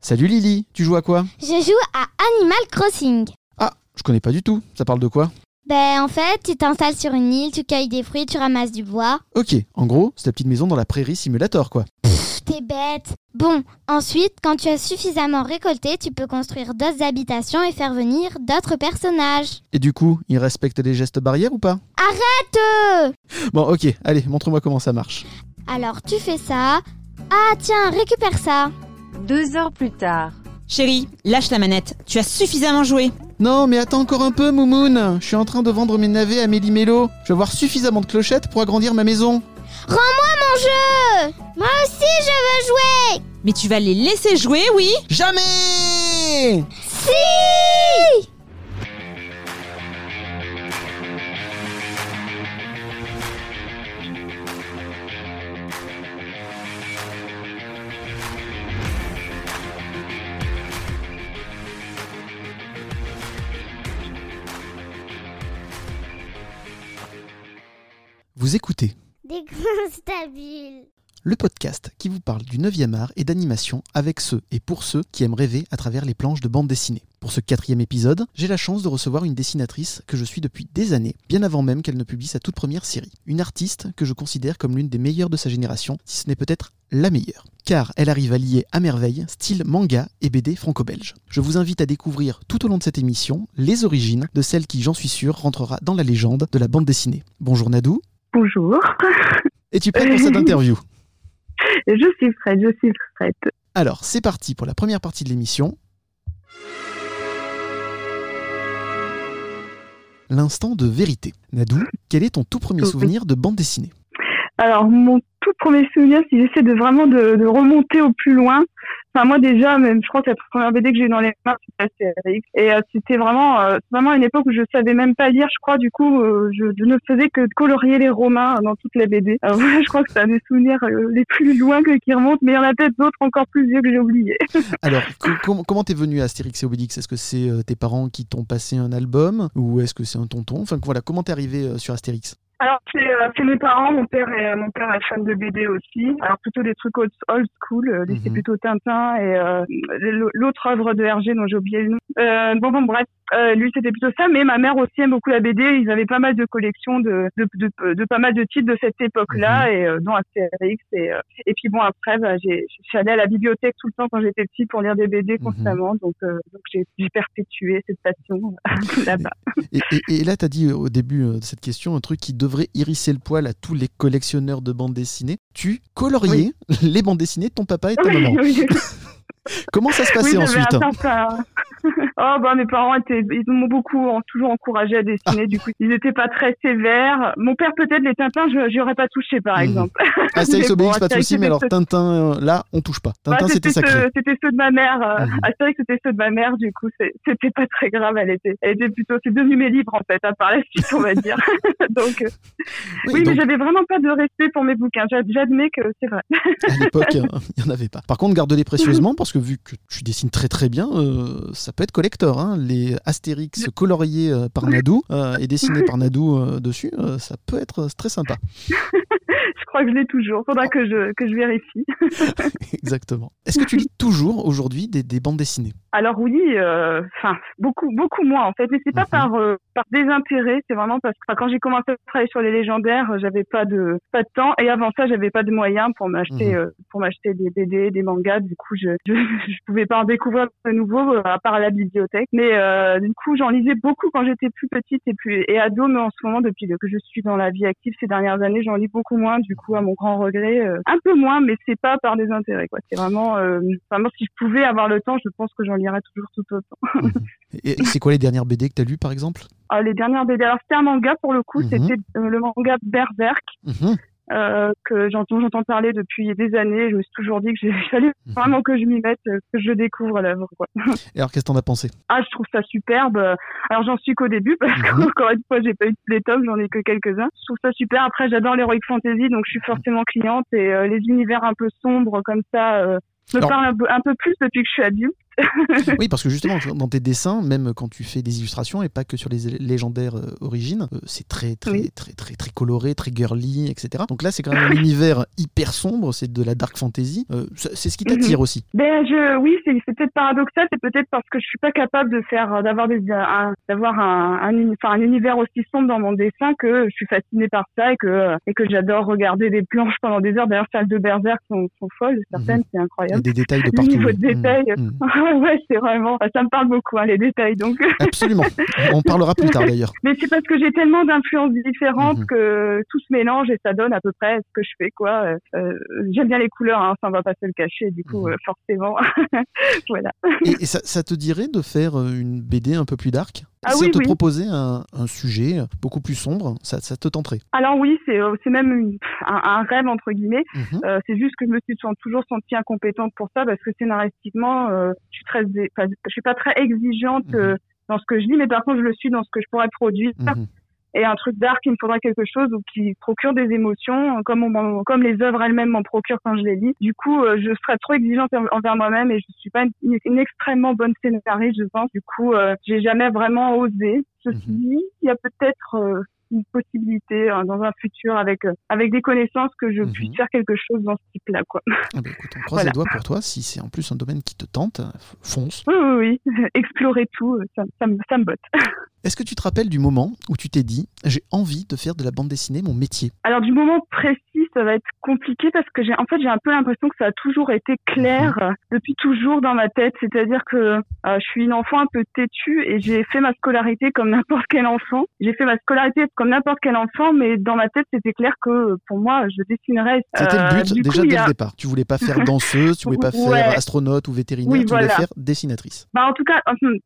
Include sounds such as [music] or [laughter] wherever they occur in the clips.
Salut Lily, tu joues à quoi? Je joue à Animal Crossing. Ah, je connais pas du tout. Ça parle de quoi? Ben en fait, tu t'installes sur une île, tu cueilles des fruits, tu ramasses du bois. Ok, en gros, c'est la petite maison dans la prairie simulator quoi. [laughs] T'es bête. Bon, ensuite, quand tu as suffisamment récolté, tu peux construire d'autres habitations et faire venir d'autres personnages. Et du coup, ils respectent les gestes barrières ou pas? Arrête Bon, ok, allez, montre-moi comment ça marche. Alors tu fais ça. Ah tiens, récupère ça. Deux heures plus tard. Chérie, lâche la manette. Tu as suffisamment joué. Non, mais attends encore un peu, Moumoun. Je suis en train de vendre mes navets à Méli-Mélo. Je vais avoir suffisamment de clochettes pour agrandir ma maison. Rends-moi mon jeu. Moi aussi je veux jouer. Mais tu vas les laisser jouer, oui Jamais. Si. Vous écoutez Des le podcast qui vous parle du 9e art et d'animation avec ceux et pour ceux qui aiment rêver à travers les planches de bande dessinée. Pour ce quatrième épisode, j'ai la chance de recevoir une dessinatrice que je suis depuis des années, bien avant même qu'elle ne publie sa toute première série. Une artiste que je considère comme l'une des meilleures de sa génération, si ce n'est peut-être la meilleure. Car elle arrive à lier à merveille style manga et BD franco-belge. Je vous invite à découvrir tout au long de cette émission les origines de celle qui, j'en suis sûr, rentrera dans la légende de la bande dessinée. Bonjour Nadou, Bonjour, [laughs] es-tu prête pour cette [laughs] interview? Je suis prête, je suis prête. Alors, c'est parti pour la première partie de l'émission. L'instant de vérité. Nadou, quel est ton tout premier souvenir de bande dessinée? Alors, mon tout premier souvenir, si j'essaie de vraiment de, remonter au plus loin, enfin moi déjà, même je crois que la première BD que j'ai eu dans les mains, c'était. Et euh, c'était vraiment, euh, vraiment une époque où je savais même pas lire, je crois, du coup, euh, je, ne faisais que colorier les Romains dans toutes les BD. Alors, [laughs] voilà, je crois que c'est un des souvenirs euh, les plus loin que, qui remontent, mais il y en a peut-être d'autres encore plus vieux que j'ai oubliés. [laughs] Alors, co- com- comment t'es venu à Astérix et Obélix? Est-ce que c'est euh, tes parents qui t'ont passé un album? Ou est-ce que c'est un tonton? Enfin voilà, comment t'es arrivé euh, sur Astérix? Alors, c'est euh, c'est mes parents. Mon père, est, mon père est fan de BD aussi. Alors, plutôt des trucs old, old school. euh, lui, c'est Mhm. plutôt Tintin et euh, l'autre œuvre de Hergé dont j'ai oublié le nom. Euh, bon, bon, bref. Euh, lui, c'était plutôt ça. Mais ma mère aussi aime beaucoup la BD. Ils avaient pas mal de collections de, de, de, de pas mal de titres de cette époque-là, et euh, dont Astérix. Et, euh, et puis, bon, après, bah, j'ai- allée à la bibliothèque tout le temps quand j'étais petite pour lire des BD Mhm. constamment. Donc, euh, donc j'ai j'ai perpétué cette passion [laughs] là-bas. et, et- et là, t'as dit euh, au début euh, de cette question un truc qui devrait hérisser le poil à tous les collectionneurs de bandes dessinées. Tu coloriais les bandes dessinées de ton papa et de ta maman. Oui, oui. [laughs] Comment ça se passait oui, ensuite certain- [laughs] oh bah mes parents étaient, ils m'ont beaucoup toujours encouragé à dessiner. Du coup, ils n'étaient pas très sévères. Mon père peut-être les Tintins, je aurais pas touché par Mhm. exemple. [laughs] Astérix Mais bon, Obélix, pas de Astérix, mais alors Tintin, euh, là, on touche pas. Tintin, c'était c'était sacré. c'était ceux de ma mère. Euh, Mhm. Astérix, c'était ceux de ma mère. Du coup, c'était pas très grave. Elle était, elle était plutôt, c'est devenu mes livres en fait, à part la suite, on va dire. [laughs] donc, euh, Oui, oui, donc, mais j'avais vraiment pas de respect pour mes bouquins. J'a- J'admets que c'est vrai. à l'époque, euh, il n'y en avait pas. Par contre, garde-les précieusement parce que vu que tu dessines très très bien, euh, ça peut être collector. hein. Les Astérix coloriés euh, par Nadou euh, et dessinés par Nadou euh, dessus, euh, ça peut être très sympa. [laughs] je crois que je l'ai toujours. Faudra que je, que je vérifie. [laughs] Exactement. Est-ce que tu lis toujours aujourd'hui des, des bandes dessinées? Alors oui, enfin beaucoup beaucoup moins en fait, mais c'est pas Mhm. par par désintérêt, c'est vraiment parce que quand j'ai commencé à travailler sur les légendaires, j'avais pas de pas de temps et avant ça j'avais pas de moyens pour m'acheter Mhm. pour m'acheter des BD, des mangas. Du coup je, [laughs] je je pouvais pas en découvrir de nouveau à part à la bibliothèque. Mais euh, du coup j'en lisais beaucoup quand j'étais plus petite et plus et ado, mais en ce moment depuis que je suis dans la vie active ces dernières années, j'en lis beaucoup moins. Du coup à mon grand regret, euh, un peu moins, mais c'est pas par désintérêt quoi. C'est vraiment euh, vraiment si je pouvais avoir le temps, je pense que j'en lirais toujours tout autant. [laughs] Et c'est quoi les dernières BD que tu as lues par exemple? Ah, les dernières BD. Alors, c'était un manga pour le coup. Mhm. C'était euh, le manga Berserk, Mhm. Euh, que j'entends, j'entends parler depuis des années. Je me suis toujours dit que j'ai [laughs] fallait Mhm. vraiment que je m'y mette, euh, que je découvre l'œuvre. quoi. [laughs] Et alors, qu'est-ce que t'en as pensé? Ah, je trouve ça superbe. Alors, j'en suis qu'au début parce Mhm. qu'encore une fois, j'ai pas eu tous les tomes, j'en ai que quelques-uns. Je trouve ça super. Après, j'adore l'heroic fantasy, donc je suis forcément cliente et euh, les univers un peu sombres comme ça. euh, me Alors- parle un peu, un peu plus depuis que je suis adulte. Oui, parce que justement, dans tes dessins, même quand tu fais des illustrations et pas que sur les légendaires euh, origines, euh, c'est très, très, Oui. très, très, très coloré, très girly, etc. Donc là, c'est quand même un univers hyper sombre, c'est de la dark fantasy. Euh, c'est c'est ce qui t'attire aussi. Ben je, oui, c'est c'est peut-être paradoxal, c'est peut-être parce que je suis pas capable de faire, d'avoir des, d'avoir un, un, un univers aussi sombre dans mon dessin que je suis fascinée par ça et que et que j'adore regarder des planches pendant des heures. D'ailleurs, celles de Berserk sont, sont folles, certaines, c'est Il y a incroyable. des détails de [laughs] partout. niveau de Mm, détail. [laughs] [laughs] ouais, c'est vraiment, ça me parle beaucoup hein, les détails. Donc, [laughs] Absolument. On parlera plus tard d'ailleurs. mais c'est parce que j'ai tellement d'influences différentes Mhm. que tout se mélange et ça donne à peu près ce que je fais quoi. Euh, euh, J'aime bien les couleurs, hein, ça on va pas se le cacher. Du coup, Mhm. euh, forcément, [laughs] voilà. Et, et ça, ça te dirait de faire une BD un peu plus dark? Ah Si oui, on te oui. proposait un, un sujet beaucoup plus sombre, ça, ça te tenterait Alors oui, c'est euh, même une- [laughs] un, un rêve entre guillemets. Mhm. Euh, c'est juste que je me suis toujours sentie incompétente pour ça parce que scénaristiquement, euh, je suis très, enfin, je suis pas très exigeante Mhm. euh, dans ce que je lis, mais par contre, je le suis dans ce que je pourrais produire. Mhm. Et un truc dark, il me faudrait quelque chose ou qui procure des émotions, euh, comme on comme les œuvres elles-mêmes m'en procurent quand je les lis. Du coup, euh, je serais trop exigeante en- envers moi-même et je suis pas une, une extrêmement bonne scénariste, je pense. Du coup, euh, j'ai jamais vraiment osé. Ceci Mhm. dit, il y a peut-être euh, une possibilité hein, dans un futur avec euh, avec des connaissances que je Mhm. puisse faire quelque chose dans ce type-là, quoi. Ah bah écoute, on croise Voilà. les doigts pour toi. Si c'est en plus un domaine qui te tente, f- fonce. Oui, oui, oui. [laughs] Explorer tout, euh, ça, ça, me, ça me botte. [laughs] Est-ce que tu te rappelles du moment où tu t'es dit j'ai envie de faire de la bande dessinée mon métier? Alors du moment précis, ça va être compliqué parce que j'ai en fait j'ai un peu l'impression que ça a toujours été clair Mhm. euh, depuis toujours dans ma tête. C'est-à-dire que euh, je suis une enfant un peu têtue et j'ai fait ma scolarité comme n'importe quel enfant. J'ai fait ma scolarité comme n'importe quel enfant, mais dans ma tête c'était clair que euh, pour moi je dessinerais. C'était Euh, le but du déjà coup, dès a- le départ. Tu voulais pas faire [laughs] danseuse, tu voulais pas faire astronaute ou vétérinaire, Oui, tu voulais voilà. faire dessinatrice. Bah en tout cas,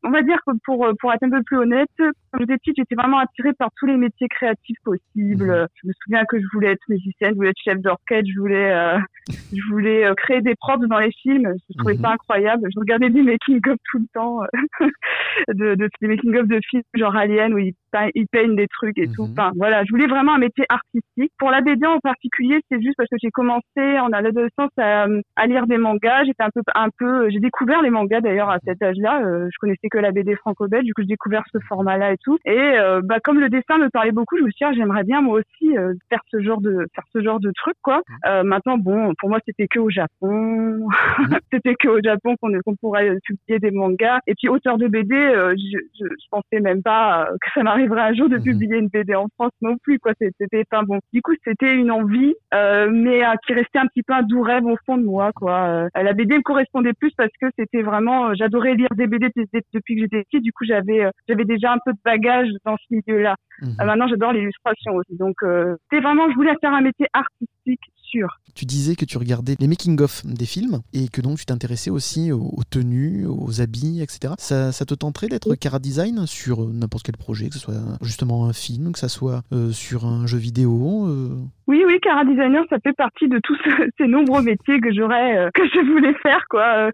on va dire que pour euh, pour être un peu plus honnête, quand j'étais petite, j'étais vraiment attirée par tous les métiers créatifs possibles. Mhm. Je me souviens que je voulais être musicienne, je voulais être chef d'orchestre, je voulais euh, [laughs] je voulais euh, créer des props dans les films. Je trouvais Mhm. ça incroyable. Je regardais des making of tout le temps, euh, [laughs] de, de des making of de films genre Alien où ils, ils peignent des trucs et tout. Mhm. Enfin voilà, je voulais vraiment un métier artistique. Pour la BD en particulier, c'est juste parce que j'ai commencé en adolescence à, à lire des mangas. J'étais un peu un peu, j'ai découvert les mangas d'ailleurs à cet âge-là. Euh, je connaissais que la BD franco-belge, du coup j'ai découvert ce format-là et tout. Et euh, bah comme le dessin me parlait beaucoup, je me suis dit ah, j'aimerais bien moi aussi euh, faire ce genre de faire ce genre de truc quoi. Euh, maintenant bon, pour moi c'était que au Japon, [laughs] c'était que au Japon qu'on qu'on pourrait publier des mangas. Et puis auteur de BD, euh, je, je, je pensais même pas euh, que ça un jour de Mhm. publier une BD en France non plus quoi. C'était enfin bon. Du coup c'était une envie, euh, mais euh, qui restait un petit peu un doux rêve au fond de moi quoi. Euh, la BD me correspondait plus parce que c'était vraiment, euh, j'adorais lire des BD depuis que j'étais petite. Du coup j'avais j'avais déjà un peu de bagage dans ce milieu-là. Mhm. Maintenant j'adore l'illustration aussi. Donc euh, c'était vraiment, je voulais faire un métier artistique sûr. Tu disais que tu regardais les making-of des films et que donc tu t'intéressais aussi aux, aux tenues, aux habits, etc. Ça, ça te tenterait d'être Oui. cara design sur euh, n'importe quel projet, que ce soit justement un film, que ça soit euh, sur un jeu vidéo euh, Oui, oui, Cara Designer, ça fait partie de tous ce- [laughs] ces nombreux métiers que j'aurais, euh, que je voulais faire, quoi.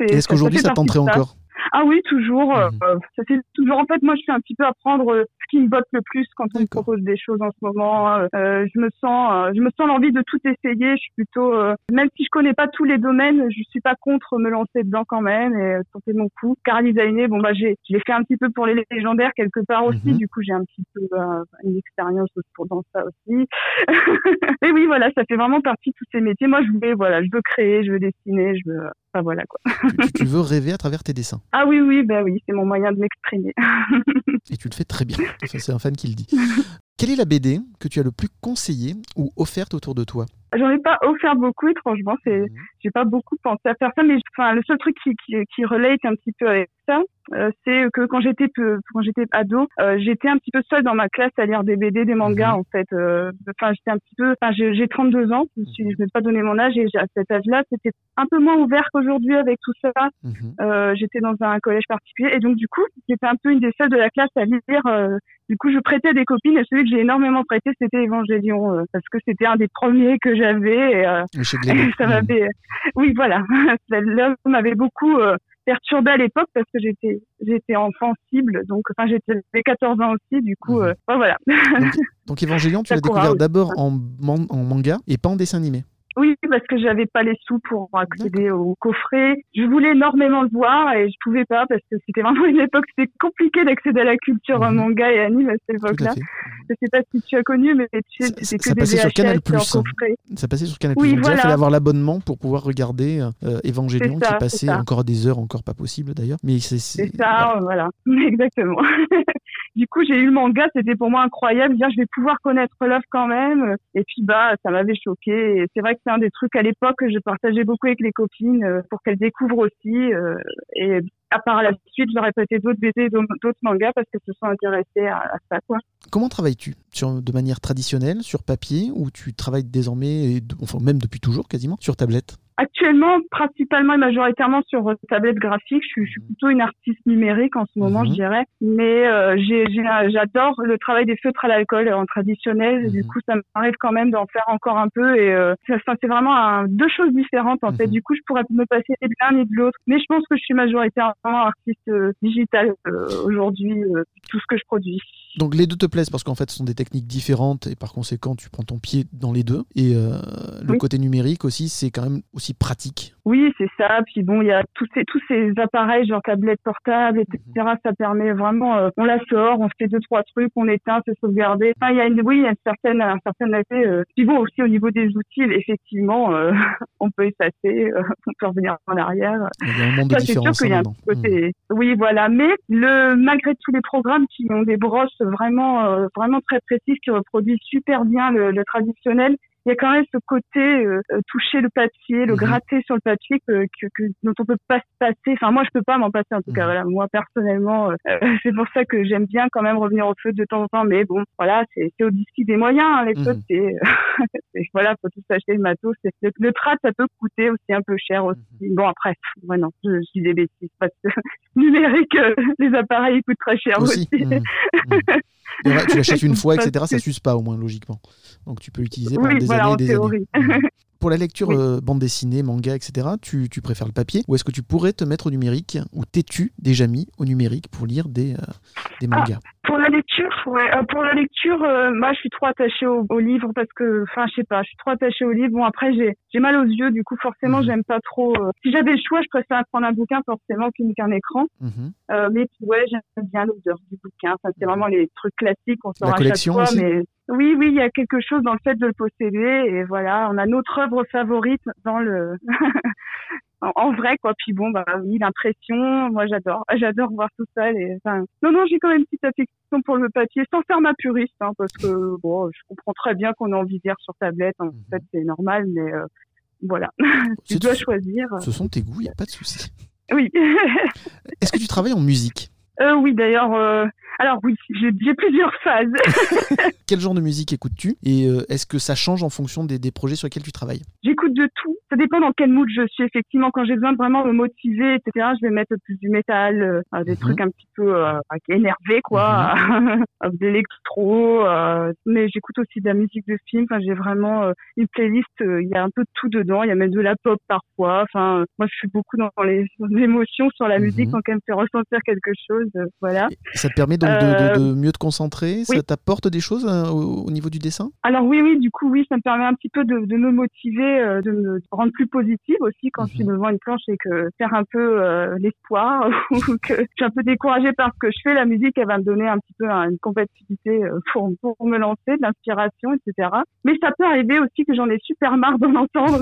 Est-ce qu'aujourd'hui ça partie tenterait ça. encore? Ah oui, toujours. euh, ça fait toujours. En fait, moi, je suis un petit peu à prendre ce qui me botte le plus quand on me propose des choses en ce moment. Euh, euh, je me sens, euh, je me sens l'envie de tout essayer. Je suis plutôt, euh, même si je connais pas tous les domaines, je suis pas contre me lancer dedans quand même et tenter mon coup. Cara designer, bon bah j'ai, je l'ai fait un petit peu pour les légendaires quelque part aussi. Mhm. Du coup, j'ai un petit peu euh, une expérience pour dans ça aussi. [laughs] et oui, voilà, ça fait vraiment partie de tous ces métiers. Moi, je voulais, voilà, je veux créer, je veux dessiner, je veux, enfin voilà quoi. tu, tu- tu [laughs] veux rêver à travers tes dessins? Ah oui, oui, bah oui, c'est mon moyen de m'exprimer. [laughs] Et tu le fais très bien. [laughs] Ça, c'est un fan qui le dit. Quelle est la BD que tu as le plus conseillée ou offerte autour de toi? J'en ai pas offert beaucoup, étrangement. C'est, j'ai pas beaucoup pensé à faire ça, mais enfin, le seul truc qui, qui, qui relate un petit peu avec ça, c'est que quand j'étais peu- quand j'étais ado, euh, j'étais un petit peu seule dans ma classe à lire des BD, des mangas, Mhm. en fait. Euh, Enfin, j'étais un petit peu, enfin, j'ai j'ai 32 ans, je me suis, je vais pas donner mon âge, et à cet âge-là, c'était un peu moins ouvert qu'aujourd'hui avec tout ça. Mhm. Euh, j'étais dans un collège particulier, et donc du coup, j'étais un peu une des seules de la classe à lire. euh, du coup, je prêtais à des copines, et celui que j'ai énormément prêté, c'était Évangélion, euh, parce que c'était un des premiers que j'avais. et, euh, [laughs] ça Mhm. m'avait, oui, voilà, [laughs] l'œuvre m'avait beaucoup euh, perturbée à l'époque parce que j'étais, j'étais enfant cible, donc, enfin, j'étais j'avais 14 ans aussi, du coup, euh, enfin, voilà. Donc Évangélion, [laughs] tu l'as découvert d'abord en, man- en manga et pas en dessin animé. Oui, parce que j'avais pas les sous pour accéder au coffret. Je voulais énormément le voir et je pouvais pas parce que c'était vraiment une époque, c'était compliqué d'accéder à la culture Mhm. manga et anime à cette époque-là. Je sais pas si tu as connu, mais tu sais, Ça- ça que des passait sur Canal+. coffret. Ça passait sur Canal+. Oui, Donc déjà, il voilà. fallait avoir l'abonnement pour pouvoir regarder euh, Evangelion C'est ça, qui c'est passait ça. encore des heures, encore pas possible d'ailleurs. Mais c'est C'est c'est- ça, voilà, [laughs] exactement. [laughs] du coup, j'ai eu le manga, c'était pour moi incroyable. Dire, je vais pouvoir connaître Love quand même. Et puis, bah, ça m'avait choqué. C'est vrai que c'est un des trucs à l'époque que je partageais beaucoup avec les copines euh, pour qu'elles découvrent aussi. euh, et à part la suite, je prêté d'autres BD, d'autres mangas parce qu'elles se sont intéressées à, ça, quoi. Comment travailles-tu? De manière traditionnelle, sur papier, ou tu travailles désormais, et enfin même depuis toujours quasiment, sur tablette? Actuellement, principalement et majoritairement sur tablette graphique. Je suis, je suis plutôt une artiste numérique en ce moment, Mhm. je dirais. Mais euh, j'adore le travail des feutres à l'alcool en traditionnel. Du Mhm. coup, ça m'arrive quand même d'en faire encore un peu. Et euh, c'est vraiment un- deux choses différentes en fait. Mhm. Du coup, je pourrais me passer de l'un ni de l'autre. Mais je pense que je suis majoritairement artiste euh, digitale euh, aujourd'hui, tout ce que je produis. Donc les deux te plaisent parce qu'en fait ce sont des techniques différentes et par conséquent tu prends ton pied dans les deux. Et le Oui. côté numérique aussi, c'est quand même aussi pratique. Oui, c'est ça. Puis bon, il y a tous ces tous ces appareils, genre tablettes portables, etc. Ça permet vraiment, euh, on la sort, on fait deux trois trucs, on éteint, c'est sauvegardé. Enfin, il y a une, oui, il y a une certaine un certain effet. Euh. Puis bon, aussi au niveau des outils, effectivement, euh, [laughs] on peut effacer, on peut revenir en arrière. Il y a un monde de Ça, c'est sûr différence qu'il y a un là-dedans. petit côté. Oui, voilà. Mais le malgré tous les programmes qui ont des brosses vraiment vraiment très précises qui reproduisent super bien le, le traditionnel, il y a quand même ce côté euh, euh, toucher le papier, le Mhm. gratter sur le papier que, que, que- dont on peut pas se passer. Enfin, moi, je peux pas m'en passer en tout cas. Mhm. Voilà, moi personnellement, euh, [laughs] c'est pour ça que j'aime bien quand même revenir au feu de temps en temps. Mais bon, voilà, c'est au disque des moyens. hein, les Mhm. feux, [laughs] c'est voilà, faut tout acheter le matos. Le, le ça peut coûter aussi un peu cher aussi. Bon après, ouais, non, je, je dis des bêtises parce que [laughs] numérique, euh, les appareils ils coûtent très cher aussi. Aussi. Voilà, tu l'achètes une fois, [laughs] etc. Ça s'use pas au moins logiquement. Donc tu peux l'utiliser pendant Oui, des voilà, années et des théorie. années. [laughs] Pour la lecture Oui. euh, bande dessinée, manga, etc., tu, tu préfères le papier ou est-ce que tu pourrais te mettre au numérique ou t'es-tu déjà mis au numérique pour lire des, euh, des Ah, mangas? Pour la lecture, ouais. euh, pour la lecture, euh, moi, je suis trop attachée au, au livre parce que, enfin, je sais pas, je suis trop attachée au livre. Bon, après, j'ai, j'ai mal aux yeux, du coup, forcément, Mhm. j'aime pas trop. euh, Si j'avais le choix, je préfère prendre un bouquin forcément qu'un écran. Mhm. Euh, mais puis, ouais, j'aime bien l'odeur du bouquin. Enfin, c'est vraiment les trucs classiques qu'on sort La à collection chaque fois. aussi Mais oui, oui, il y a quelque chose dans le fait de le posséder. Et voilà, on a notre œuvre favorite dans le. [laughs] en, en vrai, quoi. Puis bon, bah oui, l'impression, moi j'adore. J'adore voir tout ça. Et, enfin, non, non, j'ai quand même une petite affection pour le papier, sans faire ma puriste, hein, parce que bon, je comprends très bien qu'on a envie de lire sur tablette. En Mhm. fait, c'est normal, mais euh, voilà. [laughs] tu dois choisir. Ce sont tes goûts, il n'y a pas de souci. Oui. [laughs] Est-ce que tu travailles en musique? Euh, oui, d'ailleurs, euh, alors oui, j'ai plusieurs phases. [laughs] [laughs] Quel genre de musique écoutes-tu Et euh, est-ce que ça change en fonction des, des projets sur lesquels tu travailles? J'écoute de tout. Ça dépend dans quel mood je suis. Effectivement, quand j'ai besoin de vraiment me motiver, etc., je vais mettre plus du métal, euh, des Mhm. trucs un petit peu énervés, quoi, [laughs] de l'électro. euh, mais j'écoute aussi de la musique de film. Enfin, j'ai vraiment une playlist. Il y a un peu de tout dedans. Il y a même de la pop parfois. Enfin, moi, je suis beaucoup dans les émotions sur la Mhm. musique quand elle me fait ressentir quelque chose. Voilà. Ça te permet donc de, Euh, de- de mieux te concentrer Ça t'apporte des choses euh, au, au niveau du dessin? Alors oui, oui, du coup, oui, ça me permet un petit peu de, de me motiver, euh, de me rendre plus positive aussi quand je suis Mhm. devant une planche et que faire un peu euh, l'espoir [laughs] ou que je suis un peu découragée par ce que je fais. La musique, elle va me donner un petit peu hein, une compatibilité pour, pour me lancer, de l'inspiration, etc. Mais ça peut arriver aussi que j'en ai super marre d'en entendre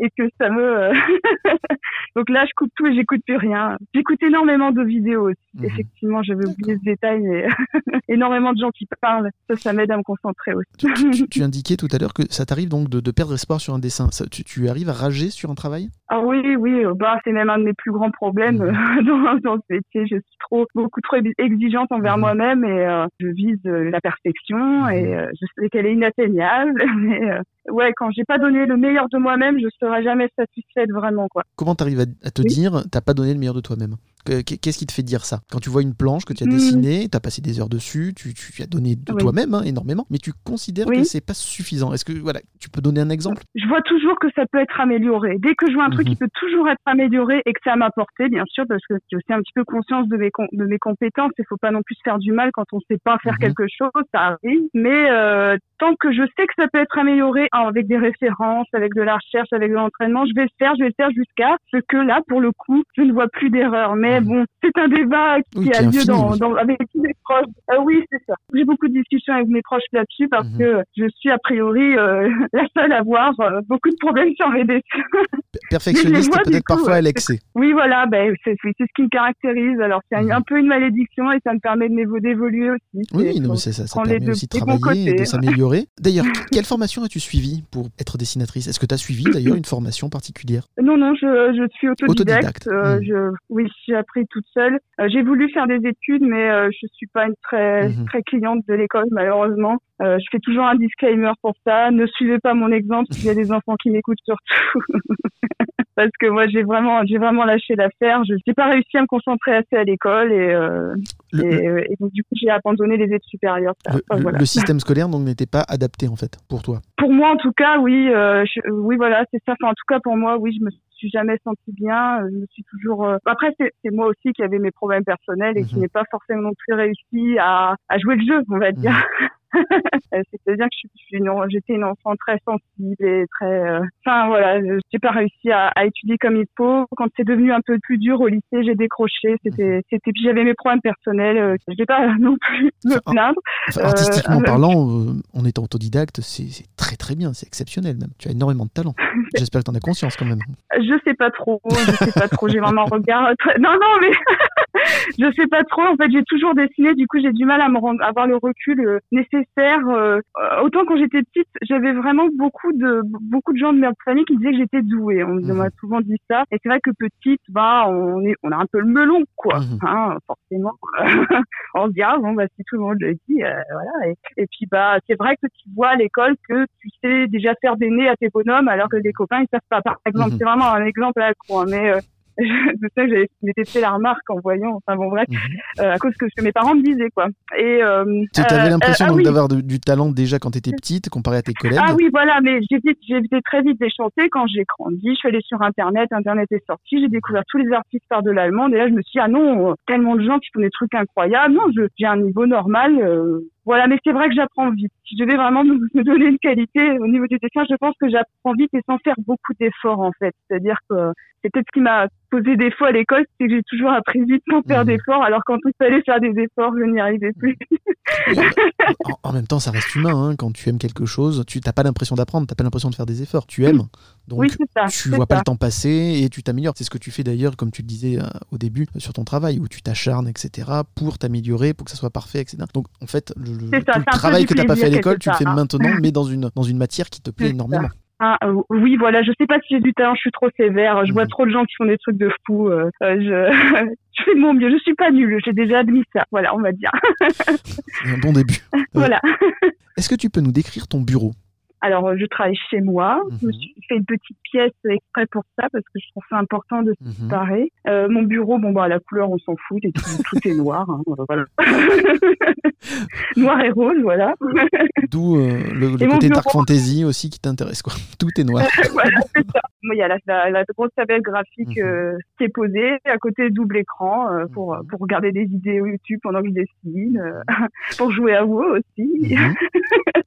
et que ça me... euh, [laughs] Donc là, je coupe tout et j'écoute plus rien. J'écoute énormément de vidéos aussi. Mhm. Effectivement, j'avais oublié ce détail, mais [laughs] énormément de gens qui parlent. Ça, ça m'aide à me concentrer aussi. tu, tu- tu- tu [laughs] indiquais tout à l'heure que ça t'arrive donc de, de perdre espoir sur un dessin. Ça- tu, tu arrives à rager sur un travail? Ah oui, oui, euh, bah c'est même un de mes plus grands problèmes Mhm. euh, [laughs] dans, dans ce métier. Je suis trop, beaucoup trop ex- exigeante envers Mhm. moi-même et euh, je vise la perfection Mhm. et euh, je sais qu'elle est inatteignable. [laughs] Mais euh, ouais, quand j'ai pas donné le meilleur de moi-même, je serai jamais satisfaite vraiment quoi. Comment t'arrives à, à te Oui. dire t'as pas donné le meilleur de toi-même? Qu'est-ce qui te fait dire ça? Quand tu vois une planche que tu as Mhm. dessinée, tu as passé des heures dessus, tu, as donné de Oui. toi-même hein, énormément, mais tu considères Oui. que c'est pas suffisant. Est-ce que voilà, tu peux donner un exemple? Je vois toujours que ça peut être amélioré. Dès que je vois un truc Mhm. qui peut toujours être amélioré et que c'est à ma portée, bien sûr, parce que j'ai aussi un petit peu conscience de mes, de mes compétences. Il faut pas non plus se faire du mal quand on sait pas faire Mhm. quelque chose, ça arrive. Mais euh, tant que je sais que ça peut être amélioré hein, avec des références, avec de la recherche, avec de l'entraînement, je vais le faire, je vais le faire jusqu'à ce que là, pour le coup, je ne vois plus d'erreur. Mais Mhm. bon, c'est un débat qui Oui, a lieu dans, dans- avec tous mes proches. Euh, oui, c'est ça. J'ai beaucoup de discussions avec mes proches là-dessus parce Mhm. que je suis a priori euh, [laughs] la seule à avoir euh, beaucoup de problèmes sur mes dessins. Perfectionniste peut-être parfois à l'excès. Oui, voilà, ben, c'est ce qui me caractérise. Alors, c'est un- Mhm. un peu une malédiction et ça me permet d'évoluer aussi. Oui, C'est- ça, ça permet aussi de travailler et de côtés. D'ailleurs, quelle formation as-tu suivi pour être dessinatrice? Est-ce que tu as suivi d'ailleurs une formation particulière? Non, non, je, je suis Autodidacte. autodidacte. Euh, Mhm. je, oui, j'ai appris toute seule. Euh, j'ai voulu faire des études, mais euh, je suis pas une très Mhm. très cliente de l'école, malheureusement. Euh, je fais toujours un disclaimer pour ça. Ne suivez pas mon exemple s'il y a des enfants qui m'écoutent surtout. [laughs] Parce que moi, j'ai vraiment, j'ai vraiment lâché l'affaire. Je n'ai pas réussi à me concentrer assez à l'école et, euh, Le, et, le- et donc du coup, j'ai abandonné les études supérieures. Le- enfin, le- voilà. le système scolaire donc n'était pas adapté en fait pour toi. Pour moi, en tout cas, oui, euh, je- oui, voilà, c'est ça. Enfin, en tout cas, pour moi, oui, je me suis jamais sentie bien. Euh, Je me suis toujours. euh, Après, c'est c'est moi aussi qui avais mes problèmes personnels et qui Mhm. n'ai pas forcément non plus réussi à, à jouer le jeu, on va dire. Euh, [laughs] [laughs] C'est-à-dire que j'étais une enfant très sensible et très. euh, Enfin voilà, je- j'ai pas réussi à, à étudier comme il faut. Quand c'est devenu un peu plus dur au lycée, j'ai décroché. C'était, c'était. Puis j'avais mes problèmes personnels. Euh, je vais pas [laughs] non plus me plaindre. Enfin, Euh, artistiquement euh, parlant, euh, en étant autodidacte, c'est très très bien, c'est exceptionnel même. Tu as énormément de talent. [laughs] J'espère que tu en as conscience quand même. Je sais pas trop, je sais pas trop. J'ai vraiment un regard très... Non, non, mais je sais pas trop. En fait, j'ai toujours dessiné. Du coup, j'ai du mal à me rendre, à avoir le recul euh, nécessaire. euh, autant quand j'étais petite, j'avais vraiment beaucoup de beaucoup de gens de ma famille qui disaient que j'étais douée. On, on Mhm. m'a souvent dit ça. Et c'est vrai que petite, bah, on est, on a un peu le melon, quoi. Mhm. Hein, forcément. [laughs] on se dit ah bon bah si tout le monde le dit, euh, voilà. Et, et puis bah c'est vrai que tu vois à l'école que tu sais déjà faire des nez à tes bonhommes alors que les copains ils savent pas. Par exemple, Mhm. c'est vraiment un exemple à la con, hein, mais euh, [laughs] je sais que j'avais fait la remarque en voyant. Enfin bon bref, Mhm. euh, à cause que ce que mes parents me disaient quoi. Et euh, Tu avais euh, l'impression euh, ah oui. d'avoir du talent déjà quand tu étais petite comparé à tes collègues. Ah oui, voilà, mais j'ai été très vite déchantée quand j'ai grandi. Je suis allée sur Internet, Internet est sorti, j'ai découvert tous les artistes par de l'allemand. Et là, je me suis dit, ah non, tellement de gens qui font des trucs incroyables. Non, je- j'ai un niveau normal. euh, voilà, mais c'est vrai que j'apprends vite. Si je devais vraiment me, me donner une qualité au niveau du dessin, je pense que j'apprends vite et sans faire beaucoup d'efforts, en fait. C'est-à-dire que c'est peut-être ce qui m'a posé défaut à l'école, c'est que j'ai toujours appris vite sans faire Mhm. d'efforts, alors quand il fallait faire des efforts, je n'y arrivais plus. [laughs] En, en même temps, ça reste humain. hein. Quand tu aimes quelque chose, tu n'as pas l'impression d'apprendre, tu n'as pas l'impression de faire des efforts. Tu aimes. Donc, oui, ça. tu vois pas le temps passer et tu t'améliores. C'est ce que tu fais d'ailleurs, comme tu le disais euh, au début, euh, sur ton travail, où tu t'acharnes, etc., pour t'améliorer, pour que ça soit parfait, etc. Donc, en fait, le, ça, travail que tu n'as pas fait à l'école, tu le fais hein. maintenant, [laughs] mais dans une, dans une matière qui te plaît énormément. Ah, euh, oui, voilà, je sais pas si j'ai du talent, je suis trop sévère. Je vois Mhm. trop de gens qui font des trucs de fous. euh, euh, je... [laughs] je fais de mon mieux. Je suis pas nulle. J'ai déjà admis ça. Voilà, on va dire. C'est [laughs] un bon début. voilà. Est-ce que tu peux nous décrire ton bureau? Alors, euh, je travaille chez moi. Je me Mhm. suis fait une petite pièce exprès pour ça parce que je trouve ça important de se Mhm. séparer. Euh, mon bureau, bon bah la couleur, on s'en fout. et Tout, [laughs] tout est noir. hein, voilà. [laughs] noir et rose, voilà. D'où euh, le, le côté dark bureau. fantasy aussi qui t'intéresse. quoi. [laughs] Tout est noir. voilà, c'est ça. Moi, il y a la, la, la grosse tablette graphique Mhm. euh, qui est posée, à côté double écran euh, pour, pour regarder des vidéos YouTube pendant que je dessine, euh, pour jouer à vous aussi.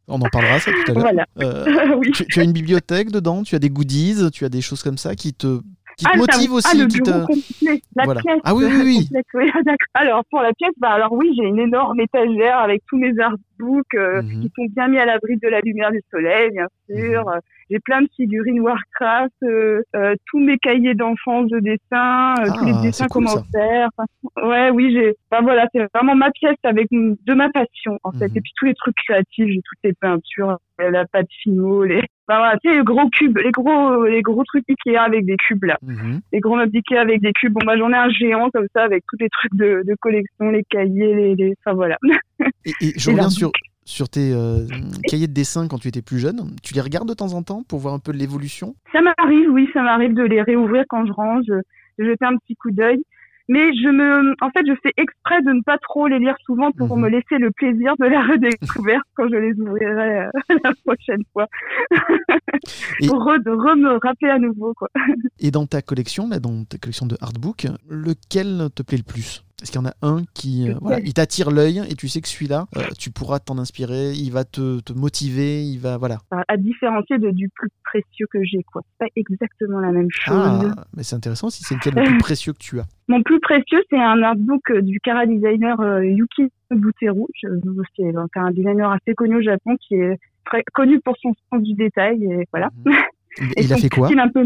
On en parlera ça tout à l'heure. Voilà. Euh, [laughs] oui. tu, tu as une bibliothèque dedans, tu as des goodies, tu as des choses comme ça qui te, qui te Ah, motivent ça- aussi. ah, le qui te... bureau complet, la Voilà. pièce. Ah oui, oui, oui. complète, oui, [laughs] ah. Alors pour la pièce, bah alors oui, j'ai une énorme étagère avec tous mes artbooks euh, Mhm. qui sont bien mis à l'abri de la lumière du soleil, bien sûr. Euh, J'ai plein de figurines Warcraft, euh, euh, tous mes cahiers d'enfance de dessin, euh, tous Ah, les c'est dessins cool, commentaires. Enfin, ouais, oui, j'ai. Enfin voilà, c'est vraiment ma pièce avec une- de ma passion en fait. Mhm. Et puis tous les trucs créatifs, j'ai toutes les peintures, la pâte fino, les. Enfin voilà, tu sais, les gros cubes, les gros, les gros trucs Ikea avec des cubes là Mhm. les gros meubles Ikea avec des cubes. Bon, bah, j'en ai un géant comme ça avec tous les trucs de, de collection, les cahiers, les, les... enfin voilà. Et, et je reviens sur, sur tes euh, cahiers de dessin quand tu étais plus jeune. Tu les regardes de temps en temps pour voir un peu l'évolution? Ça m'arrive, oui, ça m'arrive de les réouvrir quand je range, de jeter un petit coup d'œil. Mais je me, en fait, je fais exprès de ne pas trop les lire souvent pour Mhm. me laisser le plaisir de la redécouverte quand je les ouvrirai euh, [laughs] la prochaine fois. Et- pour re, de re me rappeler à nouveau, quoi. Et dans ta collection, là, dans ta collection de hardbook, lequel te plaît le plus? Est-ce qu'il y en a un qui euh, voilà, il t'attire l'œil et tu sais que celui-là, euh, tu pourras t'en inspirer, il va te, te motiver, il va voilà. À- À différencier de, du plus précieux que j'ai, quoi. C'est pas exactement la même chose. Ah, mais c'est intéressant si c'est lequel le plus [laughs] précieux que tu as. Mon plus précieux, c'est un artbook euh, du Kara designer Yuki Buteru. Je- C'est donc un designer assez connu au Japon qui est très connu pour son sens du détail et voilà. Mhm. [laughs] Il, Et il a fait quoi un peu.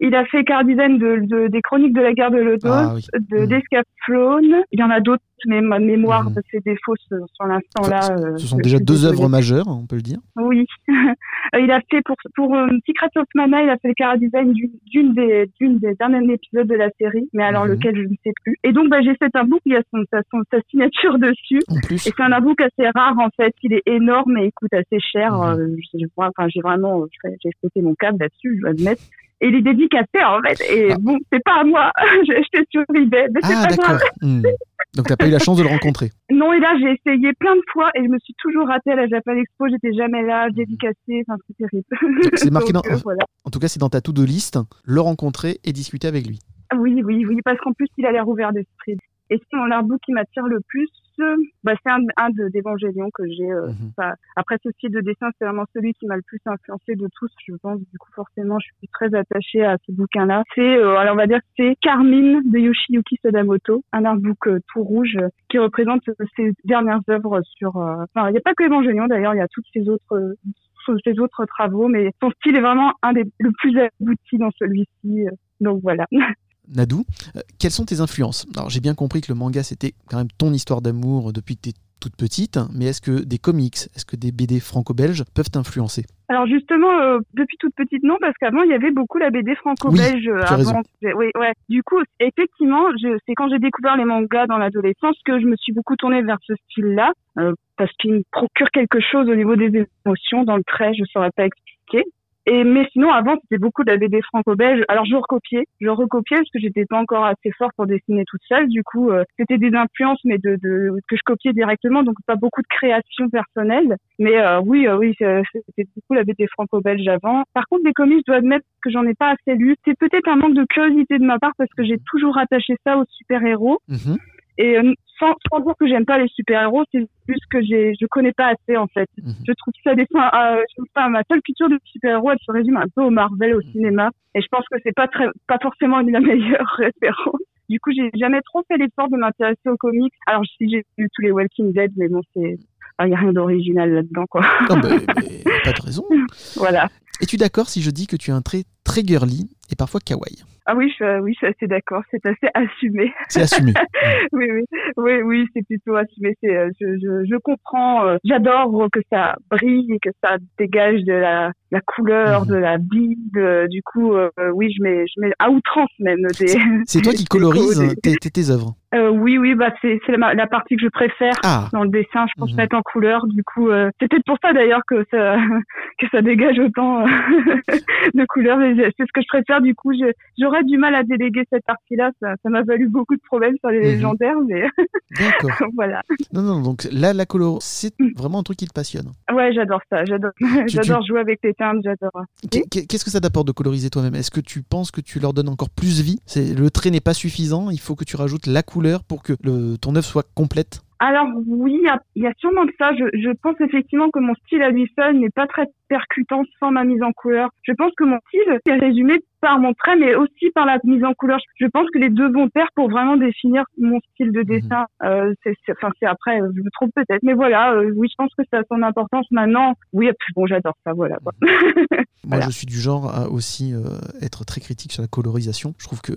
Il a fait design de, de- des chroniques de la guerre de l'Odo, Ah oui. de d'Escaflowne. Il y en a d'autres, mais ma mémoire Mhm. fait défaut ce- sur l'instant là. Enfin, euh, Ce sont déjà deux œuvres majeures, on peut le dire. Oui. [laughs] Euh, il a fait pour pour euh, Secret of Mana, il a fait le chara design d'une des d'une des derniers épisodes de la série, mais alors Mhm. lequel je ne sais plus. Et donc bah j'ai fait un book, il y a son sa, son- sa signature [laughs] dessus. En plus. Et c'est un artbook assez rare en fait, il est énorme et il coûte assez cher. Euh, j'ai enfin, j'ai vraiment j'ai sauté mon câble là-dessus, je dois admettre. Et il est dédicacé en fait. Et Ah. bon, c'est pas à moi, [laughs] j'ai acheté sur eBay, mais c'est Ah pas grave. d'accord. Donc t'as pas eu la chance de le rencontrer. Non, et là, j'ai essayé plein de fois et je me suis toujours ratée à la Japan Expo. J'étais jamais là, dédicacée. Enfin, c'est terrible. [laughs] C'est marqué Donc, dans- euh, voilà. En tout cas, c'est dans ta to-do list, le rencontrer et discuter avec lui. Oui, oui, oui, parce qu'en plus, il a l'air ouvert d'esprit. Et c'est mon artbook qui m'attire le plus. Bah, c'est un, un de d'Evangélion que j'ai. euh, Mhm. Après, ce style de dessin, c'est vraiment celui qui m'a le plus influencé de tous, je pense. Du coup, forcément, je suis très attachée à ce bouquin-là. C'est, euh, alors on va dire, que c'est Carmine de Yoshiyuki Sadamoto, un artbook euh, tout rouge qui représente euh, ses dernières œuvres sur. euh, Enfin, il n'y a pas que Evangélion, d'ailleurs, il y a toutes ses autres. ses autres travaux, mais son style est vraiment un des le plus abouti dans celui-ci. Donc voilà. [laughs] Nadou, euh, quelles sont tes influences? Alors j'ai bien compris que le manga c'était quand même ton histoire d'amour depuis que tu es toute petite, mais est-ce que des comics, est-ce que des BD franco-belges peuvent t'influencer? Alors justement, euh, depuis toute petite, non, parce qu'avant il y avait beaucoup la BD franco-belge. euh, avant, oui, ouais. Du coup, effectivement, c'est quand j'ai découvert les mangas dans l'adolescence que je me suis beaucoup tournée vers ce style-là, euh, parce qu'il me procure quelque chose au niveau des émotions dans le trait. Je saurais pas expliquer. Et mais sinon, avant, c'était beaucoup de la BD franco-belge. Alors, je recopiais, je recopiais parce que j'étais pas encore assez forte pour dessiner toute seule. Du coup, euh, c'était des influences, mais de, de que je copiais directement, donc pas beaucoup de création personnelle. Mais euh, oui, euh, oui, c'était beaucoup la BD franco-belge avant. Par contre, des comics, je dois admettre que j'en ai pas assez lu. C'est peut-être un manque de curiosité de ma part parce que j'ai toujours attaché ça aux super-héros. Mhm. Et euh, sans, sans dire que j'aime pas les super-héros, c'est juste que j'ai, je connais pas assez en fait. Mhm. Je trouve ça des fois, euh, je trouve pas ma seule culture de super-héros, elle se résume un peu au Marvel, au cinéma. Et je pense que c'est pas très, pas forcément la [laughs] meilleure référence. Du coup, j'ai jamais trop fait l'effort de m'intéresser aux comics. Alors, si j'ai lu tous les Walking Dead, mais bon, c'est, il y a rien d'original là-dedans, quoi. Non, mais, [laughs] mais pas de raison. voilà. Es-tu d'accord si je dis que tu as un trait très girly et parfois kawaii? Ah oui, je, oui, je suis assez d'accord. C'est assez assumé. C'est assumé. [laughs] oui, oui, oui, oui, c'est plutôt assumé. C'est, euh, je, je, je comprends. euh, J'adore que ça brille et que ça dégage de la, la couleur, Mhm. de la vie. de- du coup, euh, oui, je mets, je mets à outrance même des. C'est toi qui [laughs] colorise tes, tes- œuvres. Euh, oui, oui, bah c'est, c'est la, la partie que je préfère Ah, dans le dessin. Je pense Mhm. mettre en couleur. Du coup, euh, c'est peut-être pour ça d'ailleurs que ça, [laughs] que ça dégage autant euh, [laughs] de couleurs. C'est ce que je préfère. Du coup, j'aurais du mal à déléguer cette partie-là. Ça, ça m'a valu beaucoup de problèmes sur les Mhm. légendaires, mais d'accord. voilà. Non, non, donc là, la color, c'est vraiment un truc qui te passionne. Ouais, j'adore ça. J'adore, j'adore jouer avec les Qu'est-ce que ça t'apporte de coloriser toi-même? Est-ce que tu penses que tu leur donnes encore plus vie? Le trait n'est pas suffisant, il faut que tu rajoutes la couleur pour que ton œuvre soit complète Alors oui, il y a- il y, a sûrement de ça. Je, je pense effectivement que mon style à lui seul n'est pas très percutant sans ma mise en couleur. Je pense que mon style est résumé par mon trait, mais aussi par la mise en couleur. Je pense que les deux vont pair pour vraiment définir mon style de dessin. Euh, c'est, c'est- enfin, c'est après, je me trompe peut-être, mais voilà. euh, oui, je pense que ça a son importance maintenant. Oui, bon, j'adore ça. Voilà. quoi. Moi, [laughs] Voilà. je suis du genre à aussi euh, être très critique sur la colorisation. Je trouve que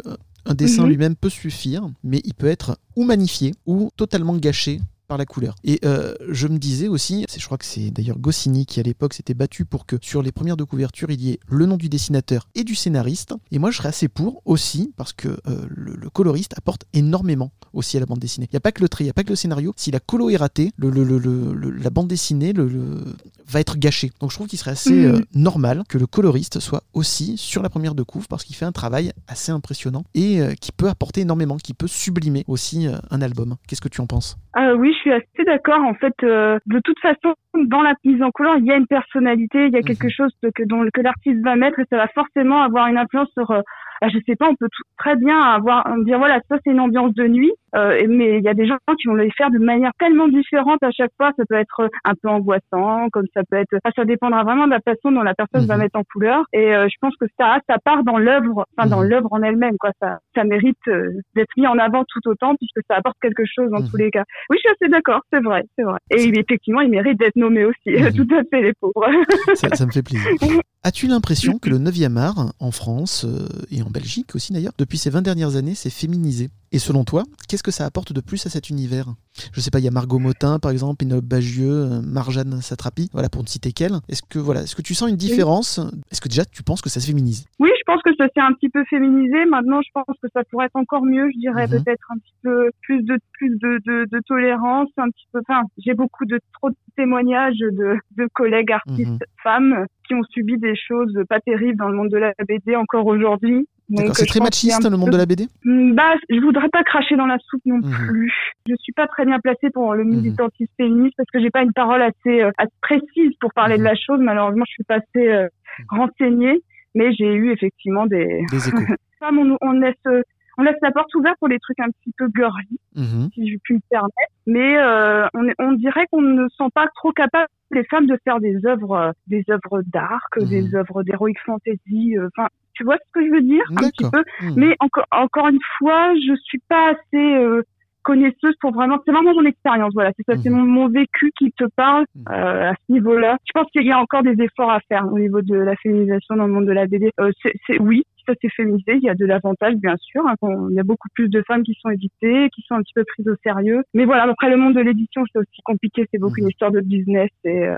un dessin Mhm. lui-même peut suffire, mais il peut être ou magnifié ou totalement gâché par la couleur. Et euh, je me disais aussi, c'est- je crois que c'est d'ailleurs Goscinny qui à l'époque s'était battu pour que sur les premières de couverture il y ait le nom du dessinateur et du scénariste. Et moi je serais assez pour aussi parce que euh, le, le coloriste apporte énormément aussi à la bande dessinée. Il n'y a pas que le trait, il n'y a pas que le scénario. Si la colo est ratée, le, le- le- le- le- la bande dessinée le, le- va être gâchée. Donc je trouve qu'il serait assez Mhm. euh, normal que le coloriste soit aussi sur la première de couve parce qu'il fait un travail assez impressionnant et qui peut apporter énormément, qui peut sublimer aussi un album. Qu'est-ce que tu en penses? Euh, oui, je suis assez d'accord. En fait, euh, de toute façon, dans la mise en couleur, il y a une personnalité, il y a quelque Mhm. chose que, dont, que l'artiste va mettre et ça va forcément avoir une influence sur, euh, je sais pas, on peut tout- très bien avoir, me dire voilà, ça c'est une ambiance de nuit, euh, mais il y a des gens qui vont les faire de manière tellement différente à chaque fois. Ça peut être un peu angoissant, comme ça peut être, enfin, ça dépendra vraiment de la façon dont la personne va Mhm. mettre en couleur. Et euh, je pense que ça, ça part dans l'œuvre, enfin dans Mhm. l'œuvre en elle-même, quoi. Ça, ça mérite euh, d'être mis en avant tout autant puisque ça apporte quelque chose dans Mhm. tous les cas. Oui, je suis assez d'accord, c'est vrai, c'est vrai. Et effectivement, il mérite d'être nommé aussi, [laughs] tout à fait les pauvres. ça, ça me fait plaisir. [laughs] As-tu l'impression que le 9e art, en France euh, et en Belgique aussi d'ailleurs, depuis ces 20 dernières années, s'est féminisé Et selon toi, qu'est-ce que ça apporte de plus à cet univers? Je sais pas, il y a Margot Motin par exemple, Pénélope Bagieux, euh, Marjane Satrapi, voilà pour ne citer qu'elle. Est-ce que voilà, est-ce que tu sens une différence? Est-ce que déjà tu penses que ça se féminise? Oui, je pense que ça s'est un petit peu féminisé. Maintenant, je pense que ça pourrait être encore mieux. Je dirais Mhm. peut-être un petit peu plus de plus de, de, de tolérance, un petit peu. Enfin, j'ai beaucoup de trop de témoignages de, de collègues artistes Mhm. femmes qui ont subi des choses pas terribles dans le monde de la BD encore aujourd'hui. C'est très machiste le monde peu- de la BD Hmm, Bah, je voudrais pas cracher dans la soupe non Mhm. plus. Je suis pas très bien placée pour le Mhm. militantisme féministe parce que j'ai pas une parole assez, euh, assez précise pour parler Mhm. de la chose. Malheureusement, je suis pas assez euh, renseignée, mais j'ai eu effectivement des Des [laughs] échos. femmes. On, on laisse, euh, on laisse la porte ouverte pour les trucs un petit peu girly, Mhm. si je puis me permettre. Mais euh, on, on dirait qu'on ne sent pas trop capable les femmes de faire des œuvres, euh, des œuvres Mhm. des œuvres d'heroic fantasy. euh, Enfin, tu vois ce que je veux dire un petit peu. Mhm. Mais encore, encore une fois, je suis pas assez euh, connaisseuse pour vraiment. C'est vraiment mon expérience. Voilà, c'est ça, c'est Mhm. mon, mon vécu qui te parle Mhm. euh, à ce niveau-là. Je pense qu'il y a encore des efforts à faire au niveau de la féminisation dans le monde de la BD. Euh, c'est, oui, ça s'est féminisé. Il y a de l'avantage, bien sûr. hein, il y a beaucoup plus de femmes qui sont éditées, qui sont un petit peu prises au sérieux. Mais voilà, après le monde de l'édition, c'est aussi compliqué. C'est beaucoup Mhm. une histoire de business et euh,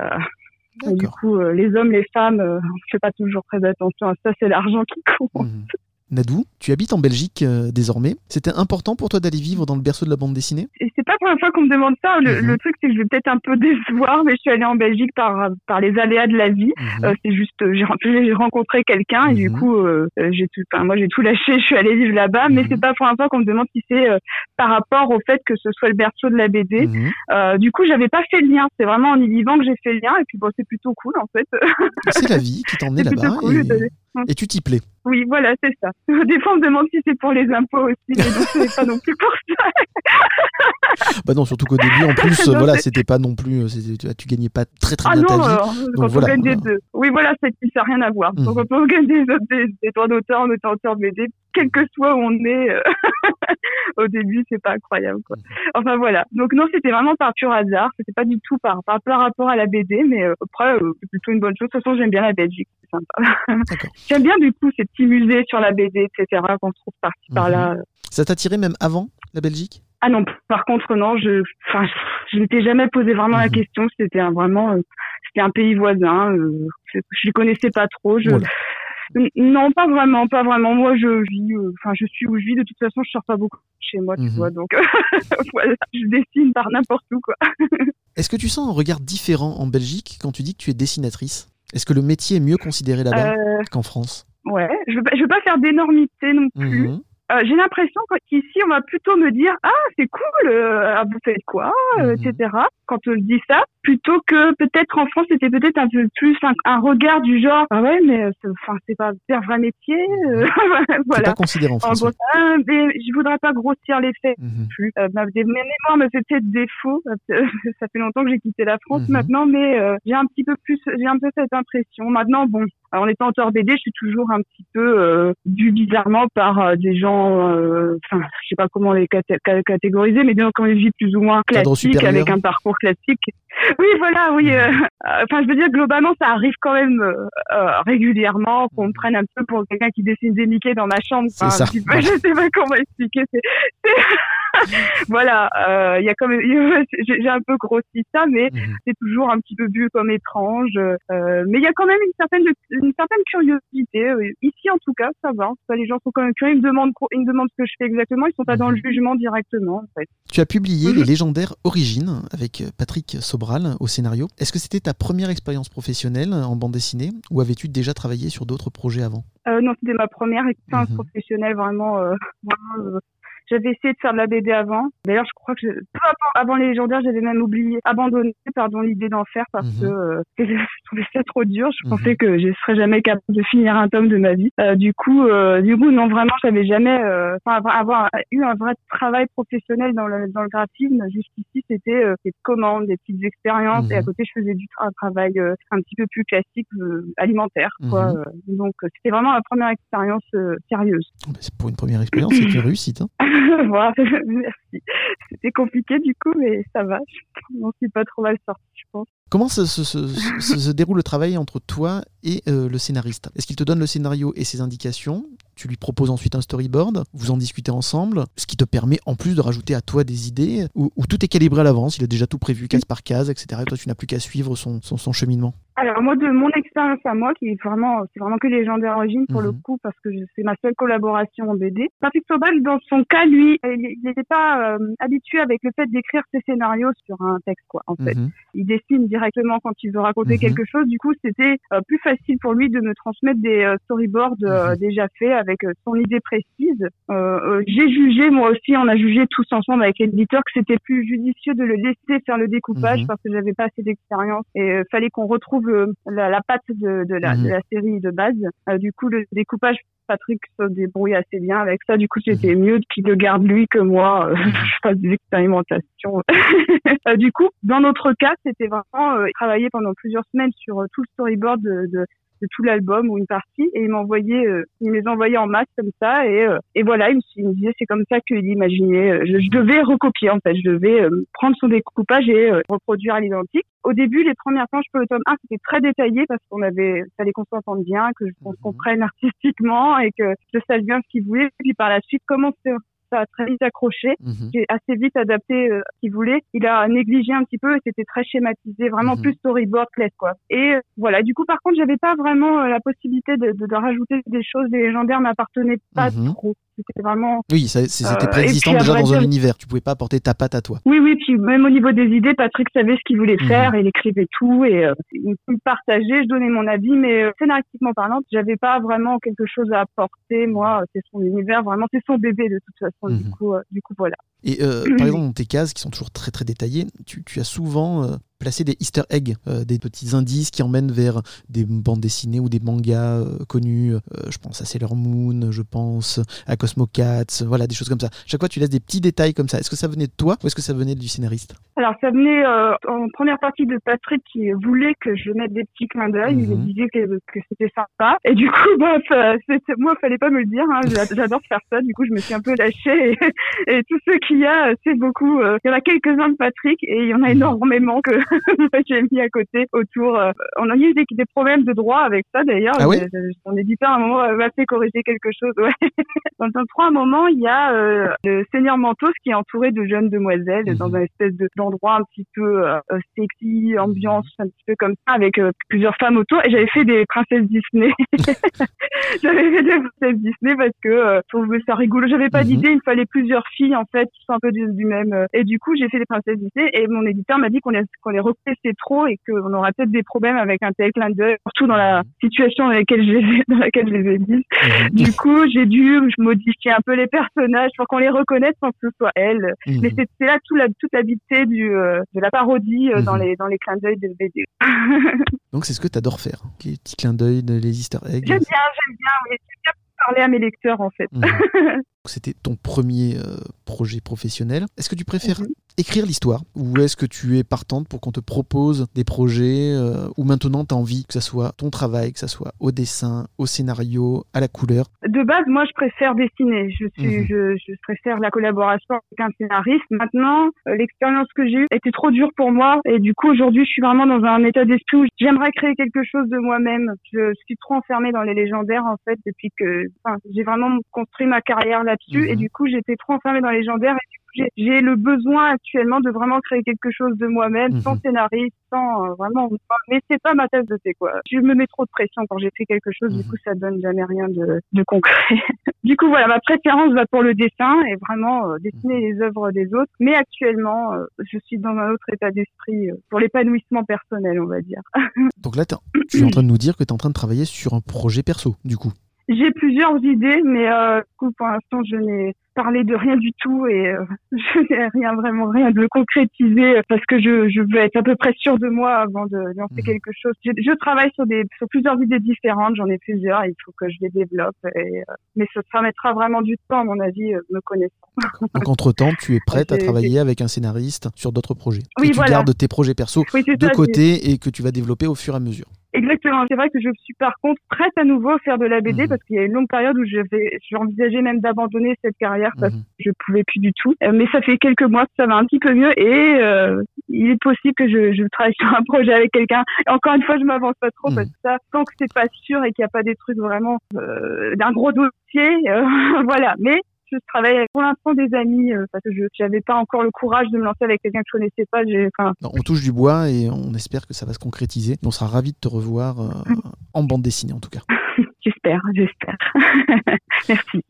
et du coup, euh, les hommes, les femmes, euh, on fait pas toujours très attention à ça. C'est l'argent qui compte. Mhm. Nadou, tu habites en Belgique euh, désormais. C'était important pour toi d'aller vivre dans le berceau de la bande dessinée? C'est pas la première fois qu'on me demande ça. Le, Mhm. le truc, c'est que je vais peut-être un peu [laughs] décevoir, mais je suis allée en Belgique par, par les aléas de la vie. Mhm. Euh, c'est juste, j'ai rencontré quelqu'un et du Mhm. coup, euh, j'ai tout, enfin, moi j'ai tout lâché, [laughs] je suis allée vivre là-bas, mais c'est pas la première fois qu'on me demande si c'est par rapport au fait que ce soit le berceau de la BD. Du coup, j'avais pas fait le lien. C'est vraiment en y vivant que j'ai fait le lien et puis bon, c'est plutôt cool en fait. C'est la [laughs] vie qui plutôt là-bas cool et, de- et tu t'y plais. oui, voilà, c'est ça. [laughs] Des fois, on me demande si c'est pour les impôts aussi, mais non, ce n'est pas non plus pour ça. [laughs] Bah non, surtout qu'au début, en plus, [laughs] Non, voilà, c'était pas non plus, euh, tu, gagnais pas très très Ah bien non, ta vie. quand voilà, on gagne des voilà. deux. Oui, voilà, ça n'a rien à voir. Mhm. Donc, quand on gagne des, des, des droits d'auteur en étant auteur de BD, quel que soit où on est, euh, [laughs] au début, c'est pas incroyable, quoi. Mhm. Enfin, voilà. Donc, non, c'était vraiment par pur hasard. C'était pas du tout par, par, par rapport à la BD, mais euh, après, euh, c'est plutôt une bonne chose. De toute façon, j'aime bien la Belgique. C'est sympa. [laughs] J'aime bien, du coup, ces petits musées sur la BD, etc., qu'on trouve par-ci, Mhm. par-là. Ça t'attirait même avant la Belgique? Ah non, par contre non, je, enfin, je m'étais jamais posé vraiment la Mhm. question. C'était un, vraiment, c'était un pays voisin. Je, je les connaissais pas trop. Je, Voilà. Non, pas vraiment, pas vraiment. Moi, je vis, euh, enfin, je suis où je vis. De toute façon, je sors pas beaucoup chez moi, tu Mhm. vois. Donc [laughs] voilà, je dessine par n'importe où, quoi. [laughs] Est-ce que tu sens un regard différent en Belgique quand tu dis que tu es dessinatrice? Est-ce que le métier est mieux considéré là-bas Euh, qu'en France? ouais, je veux, pas- je veux pas faire d'énormité non plus. Mhm. Euh, j'ai l'impression qu'ici, on va plutôt me dire ah c'est cool, euh, ah, vous faites quoi, euh, Mhm. etc. Quand on dit ça, plutôt que peut-être en France, c'était peut-être un peu plus un, un regard du genre ah ouais mais euh, c'est- enfin c'est pas un vrai métier, euh, [laughs] voilà. pas considéré en En France. gros, ah, mais je voudrais pas grossir les faits Mhm. plus. Ma, des- mes mémoires me fait peut-être défaut. [laughs] Ça fait longtemps que j'ai quitté la France Mhm. maintenant, mais euh, j'ai un petit peu plus, j'ai un peu cette impression. Maintenant, bon, en étant auteur BD, je suis toujours un petit peu euh, due bizarrement par euh, des gens, euh, enfin, je sais pas comment les caté- ca- catégoriser, mais des gens qui ont une vie plus ou moins classique, avec un parcours classique. [laughs] Oui, voilà, oui. euh, euh, Enfin, je veux dire, globalement, ça arrive quand même régulièrement qu'on me prenne un peu pour quelqu'un qui dessine des Mickey dans ma chambre. C'est Enfin, ça. un petit peu, [laughs] Je sais pas comment expliquer. c'est- [laughs] [laughs] voilà, euh, il y a [laughs] j'ai un peu grossi ça, mais Mhm. c'est toujours un petit peu vu comme étrange. euh, mais il y a quand même une certaine, une certaine curiosité. euh, Ici, en tout cas, ça va. Ça, les gens sont quand même curieux. Ils me demandent, ils me demandent ce que je fais exactement. Ils sont pas dans le Mhm. jugement directement, en fait. Tu as publié Mhm. Les légendaires Origines avec Patrick Sobral au scénario. Est-ce que c'était ta première expérience professionnelle en bande dessinée ou avais-tu déjà travaillé sur d'autres projets avant? Euh, non, c'était ma première expérience professionnelle, vraiment. Vraiment, J'avais essayé de faire de la BD avant. D'ailleurs, je crois que je, peu avant, avant les légendaires, j'avais même oublié, abandonné, pardon, l'idée d'en faire parce Mhm. que euh, [laughs] je trouvais ça trop dur. Je Mhm. pensais que je serais jamais capable de finir un tome de ma vie. Euh, du coup, euh, du coup, non, vraiment, j'avais jamais, enfin, avoir, eu un vrai travail professionnel dans le dans le graphisme. Jusqu'ici, c'était des commandes, des petites expériences, et à Mhm. côté, je faisais du un travail un petit peu plus classique, alimentaire, quoi. Mhm. Donc, c'était vraiment la première expérience sérieuse. Oh, bah, c'est pour une première expérience, c'est une réussite. hein. [laughs] [laughs] merci. C'était compliqué du coup, mais ça va. Je m'en suis pas trop mal sortie, je pense. Comment se, se- se- se- se déroule le travail entre toi et euh, le scénariste? Est-ce qu'il te donne le scénario et ses indications? Tu lui proposes ensuite un storyboard, vous en discutez ensemble, ce qui te permet en plus de rajouter à toi des idées, ou, ou tout est calibré à l'avance, il a déjà tout prévu, case par case, etc. Et toi, tu n'as plus qu'à suivre son, son, son cheminement. Alors moi de mon expérience à moi, qui est vraiment, c'est vraiment que légendaire origine pour le Mhm. coup, parce que c'est ma seule collaboration en BD. Patrick Sobal, dans son cas, lui, il n'était pas euh, habitué avec le fait d'écrire ses scénarios sur un texte, quoi. En fait, Mhm. il dessine directement quand il veut raconter Mhm. quelque chose. Du coup, c'était euh, plus facile pour lui de me transmettre des euh, storyboards euh, déjà faits avec euh, son idée précise. Euh, euh, J'ai jugé, moi aussi, on a jugé tous ensemble avec l'éditeur que c'était plus judicieux de le laisser faire le découpage parce que j'avais pas assez d'expérience et euh, fallait qu'on retrouve euh, la, la patte de, de, la, Mhm. de la série de base. Euh, du coup, le découpage Patrick se débrouille assez bien avec ça. Du coup, c'était Mhm. mieux qu'il le garde lui que moi. euh, [laughs] je fasse des expérimentations. [laughs] Euh, du coup, dans notre cas, c'était vraiment travailler pendant plusieurs semaines sur tout le storyboard de, de, de tout l'album ou une partie et il m'envoyait, euh, il me les envoyait en masse comme ça et, euh, et voilà, il me, il me disait c'est comme ça qu'il imaginait. Euh, Je, je devais recopier en fait, je devais euh, prendre son découpage et euh, reproduire à l'identique. Au début, les premières planches pour le tome 1, c'était très détaillé parce qu'on avait, fallait qu'on s'entende bien, que je- qu'on se Mhm. comprenne [laughs] artistiquement et que je sache bien ce qu'il voulait. Puis par la suite, comment ça a très vite accroché Mhm. j'ai assez vite adapté euh, ce qu'il voulait. Il a négligé un petit peu et c'était très schématisé, vraiment Mhm. plus storyboard classique quoi. Et euh, voilà, du coup par contre j'avais pas vraiment euh, la possibilité de, de, de rajouter des choses. Les légendaires m'appartenaient pas Mhm. trop. C'était vraiment Oui, c'était Euh, préexistant déjà dans un univers. Tu pouvais pas apporter ta patte à toi. oui oui puis même au niveau des idées, Patrick savait ce qu'il voulait Mhm. faire, il écrivait tout et euh, il partageait, je donnais mon avis, mais euh, scénaristiquement parlant, j'avais pas vraiment quelque chose à apporter. Moi, c'est son univers, vraiment c'est son bébé de toute façon. Du Mhm. coup, euh, du coup voilà. Et euh, par exemple, dans tes cases qui sont toujours très très détaillées, tu, tu as souvent euh, placé des easter eggs, euh, des petits indices qui emmènent vers des bandes dessinées ou des mangas euh, connus. Euh, je pense à Sailor Moon, je pense à Cosmo Cats, voilà, des choses comme ça. Chaque fois, tu laisses des petits détails comme ça. Est-ce que ça venait de toi ou est-ce que ça venait du scénariste Alors, ça venait euh, en première partie de Patrick qui voulait que je mette des petits clins d'œil. Il me Mhm. disait que, que c'était sympa. Et du coup, [laughs] ça- c'était- moi, fallait pas me le dire. Hein. J'a- J'adore faire ça. Du coup, je me suis un peu lâchée. Et, [laughs] et tout ce qu'il y a, c'est beaucoup. euh, il y en a quelques-uns de Patrick et il y en a Mhm. énormément que [laughs] j'ai mis à côté autour. euh. on a eu des, des problèmes de droit avec ça, d'ailleurs. Ah ouais Euh, Mon éditeur, à un moment, m'a fait corriger quelque chose. Ouais. [laughs] Dans le tome 3, à un moment, il y a euh, le Seigneur Mentos qui est entouré de jeunes demoiselles Mhm. dans un espèce de- d'endroit un petit peu euh, euh, sexy, ambiance un petit peu comme ça, avec euh, plusieurs femmes autour. Et j'avais fait des princesses Disney. [laughs] j'avais fait des princesses Disney parce que euh, je trouvais ça rigolo. J'avais pas Mhm. d'idée, il me fallait plusieurs filles en fait, qui sont un peu du, du même. euh, Et du coup, j'ai fait des princesses Disney et mon éditeur m'a dit qu'on les, qu'on les replaçait trop et qu'on aurait peut-être des problèmes avec un tel clin d'œil, surtout dans la situation dans laquelle je les ai, dans laquelle je les ai mis. Du coup, j'ai dû modifier un peu les personnages pour qu'on les reconnaisse sans que ce soit elles. Mhm. Mais c'est c'est là tout la, toute l'habité du euh, de la parodie euh, dans Mhm. les dans les clins d'œil de BD. [laughs] Donc c'est ce que tu adores faire, les petits clins d'œil, les easter eggs. J'aime bien, j'aime bien, j'aime bien parler à mes lecteurs en fait. Mhm. [laughs] C'était ton premier euh, projet professionnel. Est-ce que tu préfères Mhm. Écrire l'histoire ou est-ce que tu es partante pour qu'on te propose des projets euh, où maintenant tu as envie que ça soit ton travail, que ça soit au dessin, au scénario, à la couleur? De base, moi, je préfère dessiner. Je suis, Mhm. je, je préfère la collaboration avec un scénariste. Maintenant, euh, l'expérience que j'ai eue était trop dure pour moi et du coup, aujourd'hui, je suis vraiment dans un état d'esprit où j'aimerais créer quelque chose de moi-même. Je suis trop enfermée dans les légendaires en fait depuis que, j'ai vraiment construit ma carrière là-dessus Mhm. et du coup, j'étais trop enfermée dans les légendaires et du coup, j'ai- le besoin actuellement de vraiment créer quelque chose de moi-même, Mhm. sans scénariste, sans euh, vraiment. Mais c'est pas ma tasse de thé quoi. Je me mets trop de pression quand j'écris quelque chose, Mhm. du coup, ça donne jamais rien de, de concret. [laughs] du coup, voilà, ma préférence va pour le dessin et vraiment euh, dessiner les œuvres des autres. Mais actuellement, euh, je suis dans un autre état d'esprit pour l'épanouissement personnel, on va dire. [laughs] Donc là, tu es en train de nous dire que tu es en train de travailler sur un projet perso, du coup. J'ai plusieurs idées, mais euh, pour l'instant, je n'ai parlé de rien du tout et euh, [laughs] je n'ai rien vraiment rien de concrétiser euh, parce que je, je veux être à peu près sûre de moi avant de lancer Mhm. quelque chose. Je, je travaille sur des sur plusieurs idées différentes, j'en ai plusieurs, il faut que je les développe. Et, euh, mais ça, ça mettra vraiment du temps, à mon avis, euh, me connaissant. Donc entre-temps, tu es prête à travailler avec un scénariste sur d'autres projets. Oui, tu voilà. gardes tes projets perso Oui, de ça, côté et que tu vas développer au fur et à mesure. Exactement. C'est vrai que je suis par contre prête à nouveau à faire de la BD Mhm. parce qu'il y a une longue période où j'envisageais même d'abandonner cette carrière parce Mhm. que je pouvais plus du tout. Euh, Mais ça fait quelques mois que ça va un petit peu mieux et euh, il est possible que je, je travaille sur un projet avec quelqu'un. Encore une fois, je m'avance pas trop Mhm. parce que ça, tant que c'est pas sûr et qu'il n'y a pas des trucs vraiment euh, d'un gros dossier, euh, [laughs] voilà. Mais je travaille avec pour l'instant des amis euh, parce que je j'avais pas encore le courage de me lancer avec quelqu'un que je connaissais pas. Non, on touche du bois et on espère que ça va se concrétiser. On sera ravis de te revoir euh, en bande dessinée en tout cas. [laughs] j'espère, j'espère. [laughs] Merci.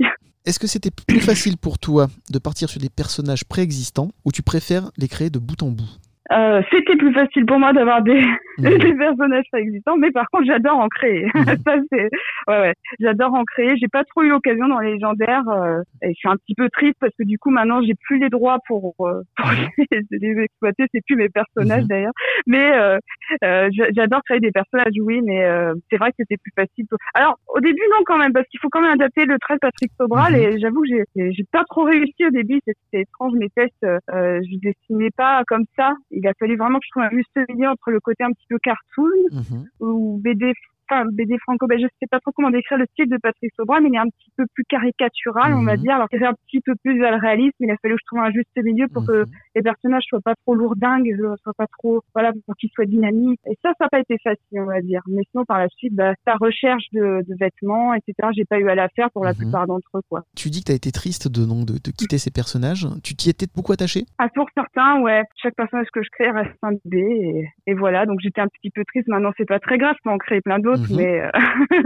Est-ce que c'était plus facile pour toi de partir sur des personnages préexistants ou tu préfères les créer de bout en bout? Euh, c'était plus facile pour moi d'avoir des, [laughs] Mhm. des personnages préexistants, mais par contre, j'adore en créer. Mhm. [laughs] Ça, c'est, ouais, ouais. J'adore en créer. J'ai pas trop eu l'occasion dans les légendaires, euh, et je suis un petit peu triste parce que du coup, maintenant, j'ai plus les droits pour, euh, pour [laughs] les, les exploiter. C'est plus mes personnages d'ailleurs. Mais, euh, euh, j'a- j'adore créer des personnages, oui, mais euh, c'est vrai que c'était plus facile. Alors, au début, non, quand même, parce qu'il faut quand même adapter le trait de Patrick Sobral, Mhm. et j'avoue que j'ai, j'ai pas trop réussi au début. C'était étrange, mes tests, euh, je dessinais pas comme ça. Il a fallu vraiment que je trouve un juste milieu entre le côté un petit peu cartoon Mhm. ou BD, enfin BD franco, ben je sais pas trop comment décrire le style de Patrick Sobral, mais il est un petit peu plus caricatural, on va Mhm. dire. Alors qu'il est un petit peu plus vers le réalisme, il a fallu que je trouve un juste milieu pour que Mhm. Les personnages soient pas trop lourdingues, euh, soient pas trop, voilà, pour qu'ils soient dynamiques. Et ça, ça n'a pas été facile, on va dire. Mais sinon, par la suite, bah, sa recherche de, de vêtements, etc., j'ai pas eu à la faire pour la Mhm. plupart d'entre eux, quoi. Tu dis que tu as été triste de, donc, de, de quitter ces personnages. Tu t'y étais beaucoup attaché Ah, pour certains, ouais. Chaque personnage que je crée reste un bébé et, et voilà. Donc j'étais un petit peu triste. Maintenant, c'est pas très grave. Je peux en créer plein d'autres, Mhm. mais euh,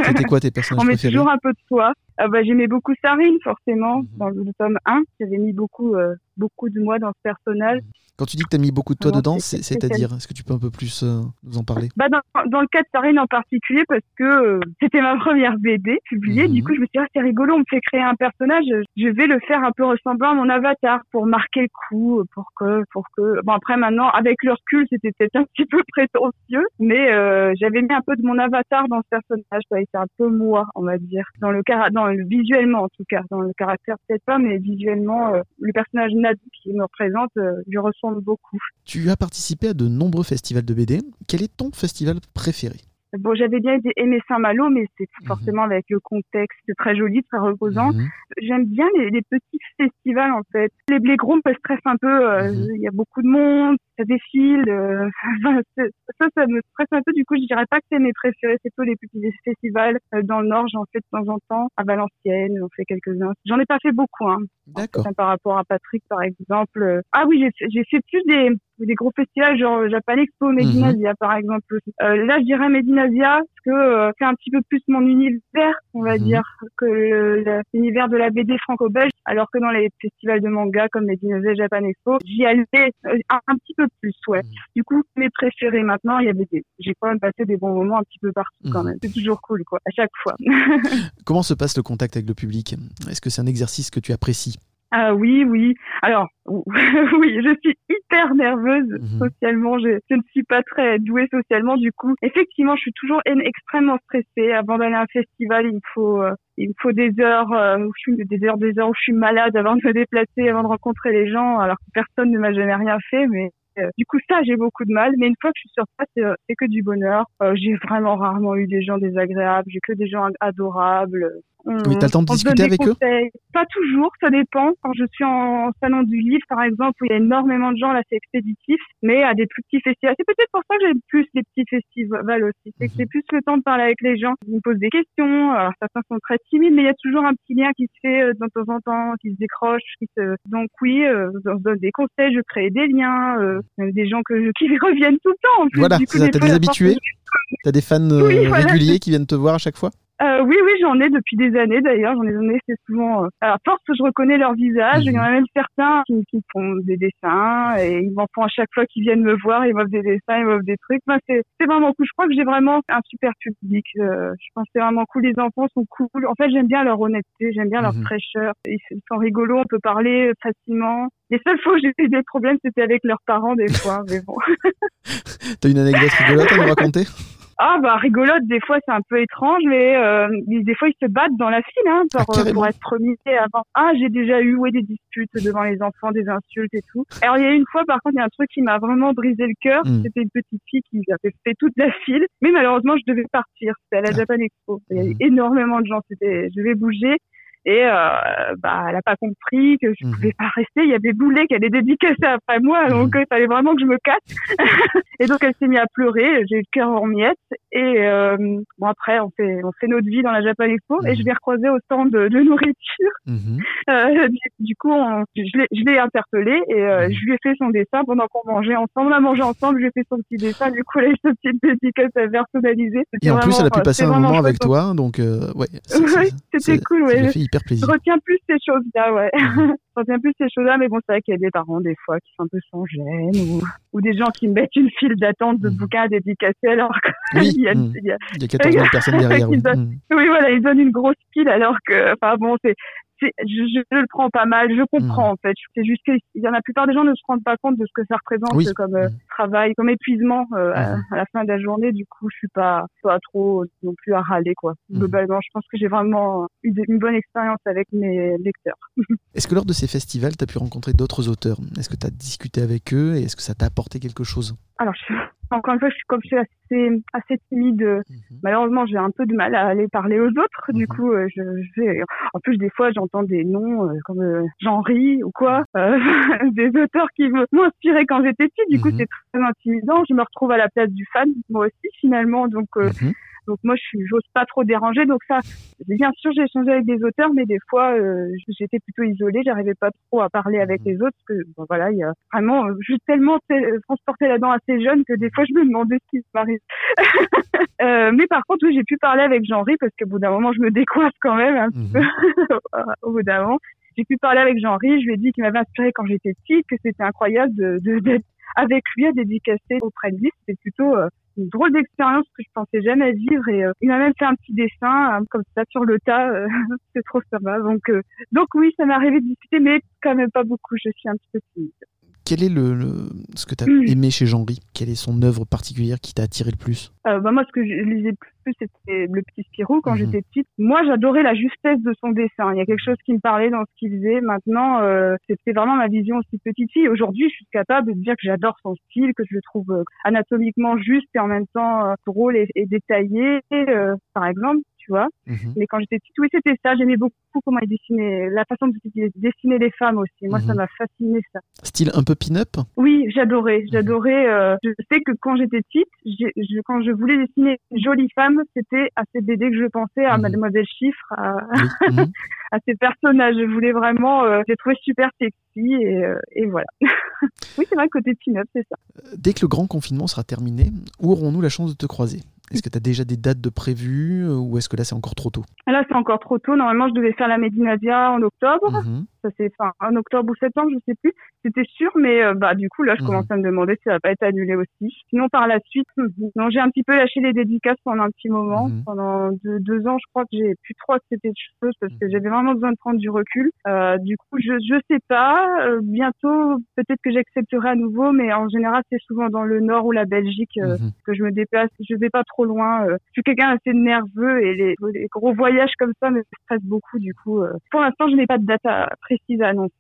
C'était quoi tes [laughs] personnages on met préférés? toujours un peu de soi. Ah bah, j'aimais beaucoup Sarine, forcément, Mhm. dans le tome 1. J'avais mis beaucoup, euh, beaucoup de moi dans ce personnage. Quand tu dis que tu as mis beaucoup de toi dedans, c'est- c'est- c'est c'est-à-dire Est-ce que tu peux un peu plus euh, nous en parler? Bah, dans, dans le cas de Sarine en particulier, parce que euh, c'était ma [laughs] première BD publiée. Mhm. Du coup, je me suis dit, ah, c'est rigolo, on me fait créer un personnage. Je vais le faire un peu ressemblant à mon avatar pour marquer le coup, pour que, pour que. Bon, après, maintenant, avec le recul, c'était peut-être un [laughs] petit peu prétentieux, mais euh, j'avais mis un peu de mon avatar dans ce personnage. Ça a été un peu moi, on va dire, dans le cara- dans le visuellement en tout cas, dans le caractère peut-être pas, mais visuellement, euh, le personnage Nad qui me représente, euh, lui beaucoup. Tu as participé à de nombreux festivals de BD. Quel est ton festival préféré? Bon, j'avais bien aimé Saint-Malo, mais c'est Mhm. forcément avec le contexte très joli, très reposant. Mhm. J'aime bien les, les petits festivals, en fait. Les gros me stressent un peu. euh. Il y a beaucoup de monde, ça défile. euh, [laughs] enfin, ça, ça me stresse un peu. Du coup, je dirais pas que c'est mes préférés. C'est plutôt les petits festivals euh, dans le Nord. J'en fais de temps en temps. À Valenciennes, j'en fais quelques-uns. J'en ai pas fait beaucoup, hein. D'accord. Par rapport à Patrick, par exemple. Euh, Ah oui, j'ai fait- plus des, des gros festivals, genre Japan Expo, Mhm. Medinavia, par exemple. Euh, là, je dirais Medinavia, parce que euh, c'est un petit peu plus mon univers, on va Mhm. dire, que l'univers de la BD franco-belge, alors que dans les festivals de manga comme Medinavia, Japan Expo, j'y allais euh, un, un petit peu plus, ouais. Mhm. Du coup, mes préférés maintenant, il y avait des, j'ai quand même passé des bons moments un petit peu partout quand Mhm. même. C'est toujours cool, quoi, à chaque fois. [laughs] [laughs] Comment se passe le contact avec le public? Est-ce que c'est un exercice que tu apprécies? Ah oui, oui. Alors, [laughs] oui, je suis hyper nerveuse Mhm. socialement. Je, je ne suis pas très douée socialement, du coup. Effectivement, je suis toujours en- extrêmement stressée. Avant d'aller à un festival, il me faut, euh, il faut des heures, euh, où je suis, des heures, des heures où je suis malade avant de me déplacer, avant de rencontrer les gens, alors que personne ne m'a jamais rien fait, mais euh, du coup, ça, j'ai beaucoup de mal. Mais une fois que je suis sur place, c'est que du bonheur. J'ai vraiment rarement eu des gens désagréables. J'ai que des gens adorables. On- Oui, t'as le temps de discuter avec eux. Pas toujours, ça dépend. Quand je suis en salon du livre, par exemple, où il y a énormément de gens, là, c'est expéditif. Mais à des plus petits festivals, c'est peut-être pour ça que j'aime plus les petits festivals aussi. C'est que Mhm. j'ai plus le temps de parler avec les gens. Ils me posent des questions. Alors, certains sont très timides, mais il y a toujours un petit lien qui se fait euh, de temps en temps, qui se décroche. Qui se... Donc oui, euh, on se donne des conseils, je crée des liens, euh, des gens que je... [laughs] qui reviennent tout le temps. En plus. Voilà, t'as des habitués T'as des fans euh, Oui, voilà. réguliers qui viennent te voir à chaque fois Euh, oui, oui, j'en ai depuis des années d'ailleurs. J'en ai donné, c'est souvent. Euh, à force, je reconnais leur visage. Il y en a même certains qui, qui font des dessins et ils m'en font à chaque fois qu'ils viennent me voir. Ils m'offrent des dessins, ils m'offrent des trucs. Enfin, c'est, c'est vraiment cool. Je crois que j'ai vraiment un super public. Euh, je pense que c'est vraiment cool. Les enfants sont cool. En fait, j'aime bien leur honnêteté, j'aime bien leur Mhm. fraîcheur. Ils sont rigolos, on peut parler facilement. Les seules fois où j'ai eu des problèmes, c'était avec leurs parents des fois. Mais bon. [laughs] T'as une anecdote rigolote à nous raconter? [laughs] Ah bah rigolote, des fois c'est un peu étrange, mais euh, des fois ils se battent dans la file hein, pour, Ah, carrément. pour être avant. Ah j'ai déjà eu ouais, des disputes devant les enfants, des insultes et tout. Alors il y a une fois par contre il y a un truc qui m'a vraiment brisé le cœur, Mm. c'était une petite fille qui avait fait toute la file, mais malheureusement je devais partir, c'était à la Ah. Japan Expo. Il y avait Mhm. énormément de gens, c'était je devais bouger. Et euh, bah, elle a pas compris que je Mhm. pouvais pas rester. Il y avait Boulet qui allait dédicacer après moi, donc Mhm. il fallait vraiment que je me casse. [laughs] et donc elle s'est mise à pleurer. J'ai eu le cœur en miettes. Et euh, bon après on fait on fait notre vie dans la Japan Expo et Mhm. je l'ai recroisée au stand de, de nourriture. [laughs] Euh, du, du coup on- je l'ai je l'ai interpellée et euh, je lui ai fait son dessin pendant qu'on mangeait ensemble. On a mangé ensemble. Je lui ai fait son petit dessin. Du coup elle a eu sa petite dédicace personnalisée. Et en plus, elle a pu euh, passer c'est un moment avec chouette. toi, donc euh, ouais. c'était cool, ouais. Je retiens plus ces choses-là, ouais. [laughs] Je retiens plus ces choses-là, mais bon, c'est vrai qu'il y a des parents, des fois, qui sont un peu sans gêne, ou, ou des gens qui mettent une file d'attente de Mhm. bouquins dédicacés alors que Oui, [laughs] y y a- il y a 14 000 personnes derrière. [laughs] oui. Donnent- Mhm. oui, voilà, ils donnent une grosse pile alors que, enfin bon, c'est- je, je, je le prends pas mal, je comprends en fait. C'est juste qu'il y en a la plupart des gens ne se rendent pas compte de ce que ça représente Oui. comme euh, Mhm. travail, comme épuisement euh, à, Mhm. à la fin de la journée. Du coup, je suis pas pas trop non plus à râler quoi. Globalement, je pense que j'ai vraiment eu une bonne expérience avec mes lecteurs. [laughs] Est-ce que lors de ces festivals, tu as pu rencontrer d'autres auteurs? Est-ce que tu as discuté avec eux? Et est-ce que ça t'a apporté quelque chose? Alors, je, encore une fois, je suis comme je suis assez assez timide. euh, Malheureusement, j'ai un peu de mal à aller parler aux autres. Du Mhm. coup, euh, je, je. En plus, des fois, j'entends des noms euh, comme euh, Jean-Ry ou quoi, euh, [laughs] des auteurs qui m'ont inspiré quand j'étais petite. Du coup, Mhm. c'est très intimidant. Je me retrouve à la place du fan, moi aussi, finalement. Donc, euh, Mhm. Donc moi, je j'ose pas trop déranger. Donc ça, bien sûr, j'ai échangé avec des auteurs, mais des fois, euh, j'étais plutôt isolée. J'arrivais pas trop à parler avec Mhm. les autres parce que, bon, voilà, il y a vraiment, euh, je suis tellement t- transportée là-dedans assez jeune que des fois, je me demandais ce qui m'arrive. [laughs] euh, mais par contre, oui, j'ai pu parler avec Jean-Ry parce qu'au bout d'un moment, je me décoiffe quand même un petit Mhm. peu. [laughs] au bout d'un moment, j'ai pu parler avec Jean-Ry. Je lui ai dit qu'il m'avait inspiré quand j'étais petite, que c'était incroyable de, de- d'être avec lui à dédicacer auprès de lui. C'était plutôt euh, une drôle d'expérience que je pensais jamais vivre et euh, il m'a même fait un petit dessin euh, comme ça sur le tas. euh, [laughs] c'est trop sympa. Donc, donc oui, ça m'est arrivé de discuter, mais quand même pas beaucoup. Je suis un petit peu timide. Quel est le, le- ce que tu as Mhm. aimé chez Jean-Ry Quelle est son œuvre particulière qui t'a attiré le plus? Euh, bah moi, ce que je lisais le plus, c'était le petit Spirou quand Mhm. j'étais petite. Moi, j'adorais la justesse de son dessin. Il y a quelque chose qui me parlait dans ce qu'il faisait. Maintenant, euh, c'était vraiment ma vision aussi petite fille. Aujourd'hui, je suis capable de dire que j'adore son style, que je le trouve euh, anatomiquement juste et en même temps euh, drôle et, et détaillé, par exemple. Tu vois. Mhm. Mais quand j'étais petite, oui, c'était ça. J'aimais beaucoup comment il dessinait, la façon dont il dessinait les femmes aussi. Moi, ça Mhm. m'a fasciné ça. Style un peu pin-up? Oui, j'adorais, j'adorais. euh, je sais que quand j'étais petite, je, quand je voulais dessiner une jolie femme, c'était à ces BD que je pensais, à Mhm. Mademoiselle Chiffre, à, Oui. [laughs] Mhm. à ces personnages. Je voulais vraiment, euh, j'ai trouvé super sexy et, euh, et voilà. [laughs] oui, c'est vrai, côté pin-up, c'est ça. Dès que le grand confinement sera terminé, où aurons-nous la chance de te croiser? Est-ce que tu as déjà des dates de prévues euh, ou est-ce que là c'est encore trop tôt? Là, c'est encore trop tôt. Normalement, je devais faire la Médinasia en octobre. Mhm. Ça c'est enfin en octobre ou septembre, je sais plus. C'était sûr, mais euh, bah du coup là, je Mhm. commence à me demander si ça va pas être annulé aussi. Sinon par la suite, non, j'ai un petit peu lâché les dédicaces pendant un petit moment. Mhm. Pendant deux, deux ans, je crois que j'ai plus trop accepté de choses parce que Mhm. j'avais vraiment besoin de prendre du recul. Euh, du coup, je je sais pas. Euh, bientôt, peut-être que j'accepterai à nouveau, mais en général, c'est souvent dans le Nord ou la Belgique euh, que je me déplace. Je vais pas trop loin. euh. je suis quelqu'un assez nerveux et les, les gros voyages comme ça me stressent beaucoup. Du coup, euh, pour l'instant, je n'ai pas de date à- précise à annoncer.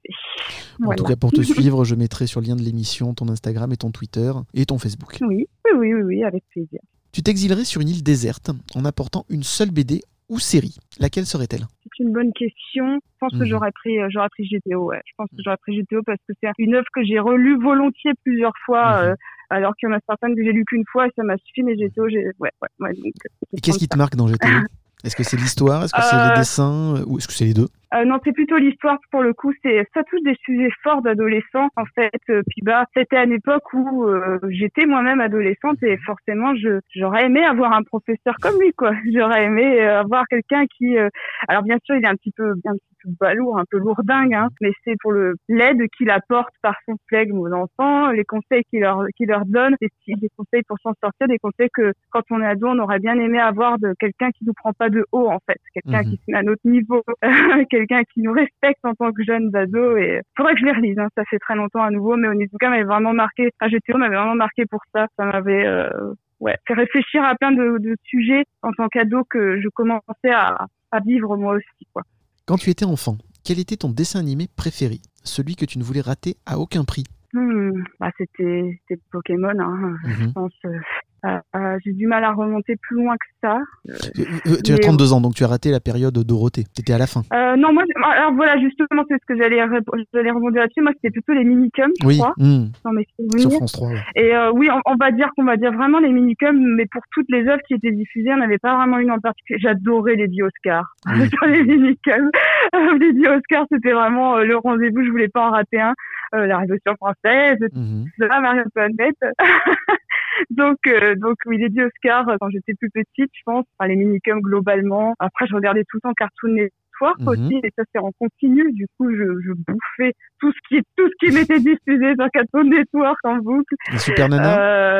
En tout cas, pour te [laughs] suivre, je mettrai sur le lien de l'émission ton Instagram et ton Twitter et ton Facebook. Oui, oui, oui, oui, oui, avec plaisir. Tu t'exilerais sur une île déserte en apportant une seule BD ou série. Laquelle serait-elle? C'est une bonne question. Je pense Mhm. que j'aurais pris, euh, j'aurais pris GTO. Ouais. Je pense que j'aurais pris GTO parce que c'est une œuvre que j'ai relue volontiers plusieurs fois, Mhm. euh, alors qu'il y en a certaines que j'ai lues qu'une fois et ça m'a suffi. Mais GTO, j'ai, ouais, ouais, ouais. donc, euh, Et qu'est-ce qui te marque dans GTO [laughs] Est-ce que c'est l'histoire? Est-ce que c'est les dessins? Ou est-ce que c'est les deux? Euh, non, c'est plutôt l'histoire pour le coup. C'est ça touche des sujets forts d'adolescents en fait. Euh, puis bah, c'était à une époque où euh, j'étais moi-même adolescente et forcément, je j'aurais aimé avoir un professeur comme lui, quoi. [laughs] J'aurais aimé euh, avoir quelqu'un qui, euh, alors bien sûr, il est un petit peu, un petit peu balourd, un peu lourdingue, hein, mais c'est pour le l'aide qu'il apporte par son flegme aux enfants, les conseils qu'il leur qu'il leur donne, des, des conseils pour s'en sortir, des conseils que quand on est ado, on aurait bien aimé avoir de quelqu'un qui nous prend pas de haut en fait, quelqu'un Mhm. qui se met à notre niveau, [laughs] quelqu'un qui nous respecte en tant que jeune ado. Et faudrait que je les relise. Hein, ça fait très longtemps à nouveau, mais Onizuka m'avait vraiment marqué. Enfin, GTO m'avait vraiment marqué pour ça. Ça m'avait euh, ouais fait réfléchir à plein de, de sujets en tant qu'ado que je commençais à, à vivre moi aussi quoi. Quand tu étais enfant, quel était ton dessin animé préféré? Celui que tu ne voulais rater à aucun prix? Hmm, bah c'était Pokémon. Hein, je Mhm. pense. euh, euh, euh, J'ai du mal à remonter plus loin que ça. Euh, euh, Tu as Mais- 32 ans, donc tu as raté la période Dorothée. T'étais à la fin. Euh, non, moi, alors voilà, justement, c'est ce que j'allais j'allais rebondir là-dessus. Moi, c'était plutôt les minicums, je Oui, crois, dans mes sur. France 3. ouais. Et euh, oui, on, on va dire qu'on va dire vraiment les minicums, mais pour toutes les œuvres qui étaient diffusées, on n'avait pas vraiment une en particulier. J'adorais les dix Oscars Oui. [laughs] sur les minicums. [laughs] Euh, les dix Oscars, c'était vraiment euh, le rendez-vous. Je voulais pas en rater un. Euh, la Révolution française, Mhm. tout ça, Marie-Antoinette. [laughs] donc, euh, donc oui, les dix Oscars euh, quand j'étais plus petite, je pense. Enfin, les minicums globalement. Après, je regardais tout le temps Cartoon Network Mhm. aussi, et ça c'est en continu. Du coup, je, je bouffais tout ce qui tout ce qui m'était diffusé sur Cartoon Network en boucle. Les Super Nana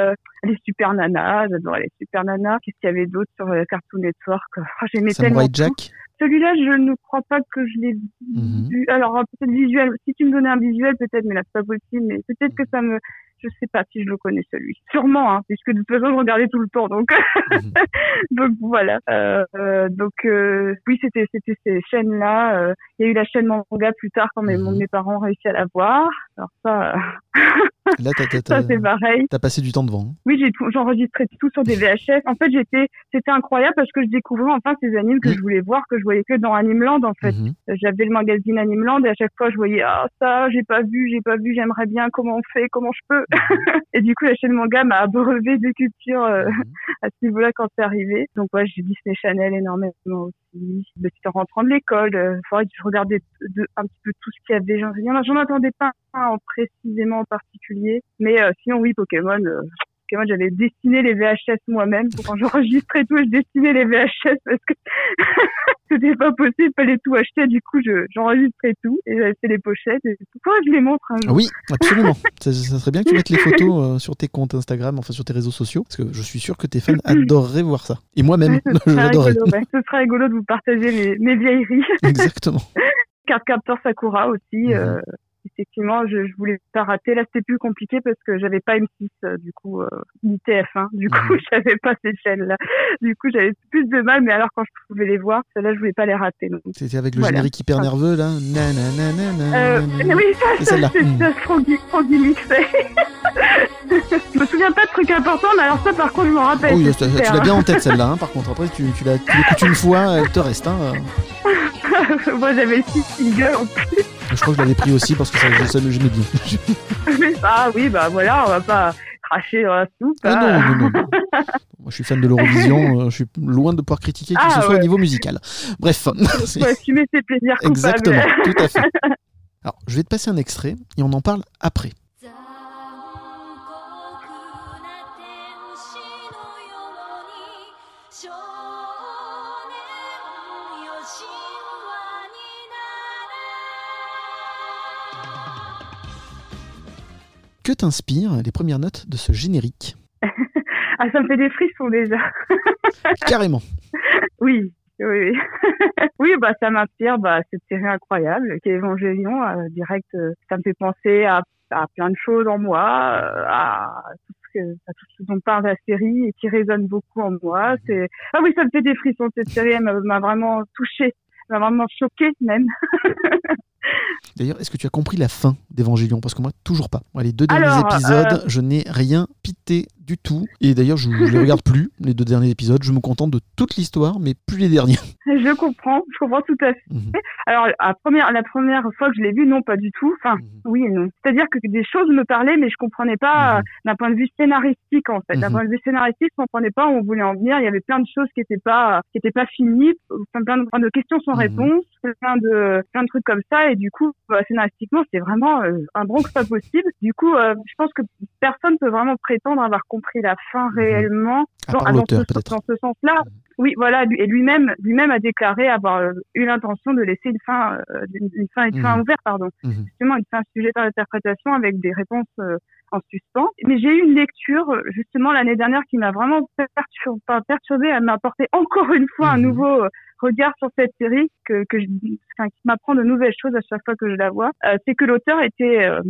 Euh, les Super Nanas, j'adorais les Super Nanas. Qu'est-ce qu'il y avait d'autre sur euh, Cartoon Network? Ah, J'aimais tellement Samurai tout. Jack Celui-là, je ne crois pas que je l'ai Mhm. vu. Alors, peut-être visuel. Si tu me donnais un visuel, peut-être, mais là, c'est pas possible. Mais peut-être que ça me... Je sais pas si je le connais, celui. Sûrement, hein, puisque de toute façon, je regardais tout le temps. Donc, Mhm. [laughs] donc voilà. Euh, euh, donc, euh, oui, c'était c'était ces chaînes-là. Euh, Il y a eu la chaîne manga plus tard, quand mes, Mhm. mes parents ont réussi à la voir. Alors ça, Là, t'as- t'as- [laughs] ça c'est pareil. t'as passé du temps devant. hein. Oui, j'ai j'enregistrais tout sur des VHS. En fait, j'étais, c'était incroyable parce que je découvrais enfin ces animes que je voulais voir, que je voyais que dans Animeland, en fait. Mhm. J'avais le magazine Animeland et à chaque fois, je voyais, ah, ça, j'ai pas vu, j'ai pas vu, j'aimerais bien, comment on fait, comment je peux. [laughs] et du coup, la chaîne manga m'a abreuvé de culture euh, Mhm. à ce niveau-là quand c'est arrivé. Donc, ouais, j'ai Disney Channel énormément aussi. Mais c'était en rentrant de l'école, euh, faudrait que je regardais de, un petit peu tout ce qu'il y avait. J'en, j'en- j'en attendais pas un en précisément en particulier. Mais euh, sinon, oui, Pokémon, euh, Pokémon, j'avais dessiné les VHS moi-même. Quand j'enregistrais tout, je dessinais les VHS parce que [laughs] c'était pas possible, fallait tout acheter. Du coup, je, j'enregistrais tout et j'avais fait les pochettes et tout. Que je les montre un jour. Oui, absolument. [laughs] ça, ça serait bien que tu mettes les photos euh, sur tes comptes Instagram, enfin sur tes réseaux sociaux, parce que je suis sûr que tes fans [laughs] adoreraient voir ça. Et moi-même, Ouais, j'adorerais. ouais. Ce serait rigolo de vous partager mes, mes vieilleries. Exactement. Carte Captor Sakura aussi. Mhm. euh, effectivement, je, je voulais pas rater. Là, c'était plus compliqué parce que j'avais pas M6, euh, du coup, euh, ni TF1. Du coup, Mhm. [laughs] j'avais pas ces chaînes-là. Du coup, j'avais plus de mal, mais alors quand je pouvais les voir, celles-là, je voulais pas les rater. C'était avec le Voilà. générique hyper nerveux là. Na, na, na, na, na, Euh, na, na. oui, ça, C'est ça, c'est Mhm. ça, Froggy, Froggy Mixé. je me souviens pas de trucs importants, mais alors ça, par contre, je m'en rappelle. Oh oui, super, tu l'as bien en tête celle-là, hein, par contre. Après, tu, tu l'as- tu l'écoutes une fois, elle te reste. Hein. hein. [laughs] Moi, j'avais le six single en plus. Je crois que je l'avais pris aussi parce que ça, ça me j'aimais bien. [laughs] ah oui, bah voilà, on va pas cracher dans la soupe. Ah hein. non, non, non. [laughs] Moi, je suis fan de l'Eurovision, euh, je suis loin de pouvoir critiquer qui Ah, que ce soit ouais. au niveau musical. Bref, [laughs] c'est- Faut assumer ses plaisirs coupables. exactement, tout à fait. Alors, je vais te passer un extrait et on en parle après. Que t'inspirent les premières notes de ce générique [laughs] Ah, ça me fait des frissons déjà. [laughs] Carrément. Oui. Oui, oui. [laughs] oui, bah ça m'inspire bah, cette série incroyable qui est Évangélion. euh, direct, euh, ça me fait penser à, à plein de choses en moi, euh, à tout ce, que, à tout ce dont parle la série et qui résonne beaucoup en moi. C'est ah oui, ça me fait des frissons. Cette série elle m'a m'a vraiment touchée, m'a vraiment choquée même. D'ailleurs, est-ce que tu as compris la fin d'Evangélion Parce que moi, toujours pas. Moi, les deux derniers Alors, épisodes, euh, je n'ai rien pité du tout. Et d'ailleurs, je ne les regarde [laughs] plus, les deux derniers épisodes. Je me contente de toute l'histoire, mais plus les derniers. Je comprends, je comprends tout à fait. Mhm. Alors, la première, la première fois que je l'ai vu, non, pas du tout. Enfin, Mhm. oui et non. C'est-à-dire que des choses me parlaient, mais je comprenais pas Mhm. euh, d'un point de vue scénaristique, en fait. D'un point de vue scénaristique, je comprenais pas où on voulait en venir. Il y avait plein de choses qui étaient pas, qui étaient pas finies, plein de, plein de questions sans réponse. Plein de plein de trucs comme ça et du coup bah, scénaristiquement c'est vraiment euh, un bronx pas possible. Du coup, euh, je pense que personne peut vraiment prétendre avoir compris la fin Mhm. réellement dans, dans ce, dans ce sens-là. Oui, voilà, et lui-même lui-même a déclaré avoir euh, eu l'intention de laisser une fin une, fin une fin Mhm. ouverte pardon. Mhm. Justement, une fin sujette à l'interprétation avec des réponses euh, en suspens. Mais j'ai eu une lecture euh, justement l'année dernière qui m'a vraiment perturbée, perturbée, elle m'a apporté encore une fois un Mhm. nouveau euh, regard sur cette série que, que je, enfin, qui m'apprend de nouvelles choses à chaque fois que je la vois. Euh, c'est que l'auteur était euh,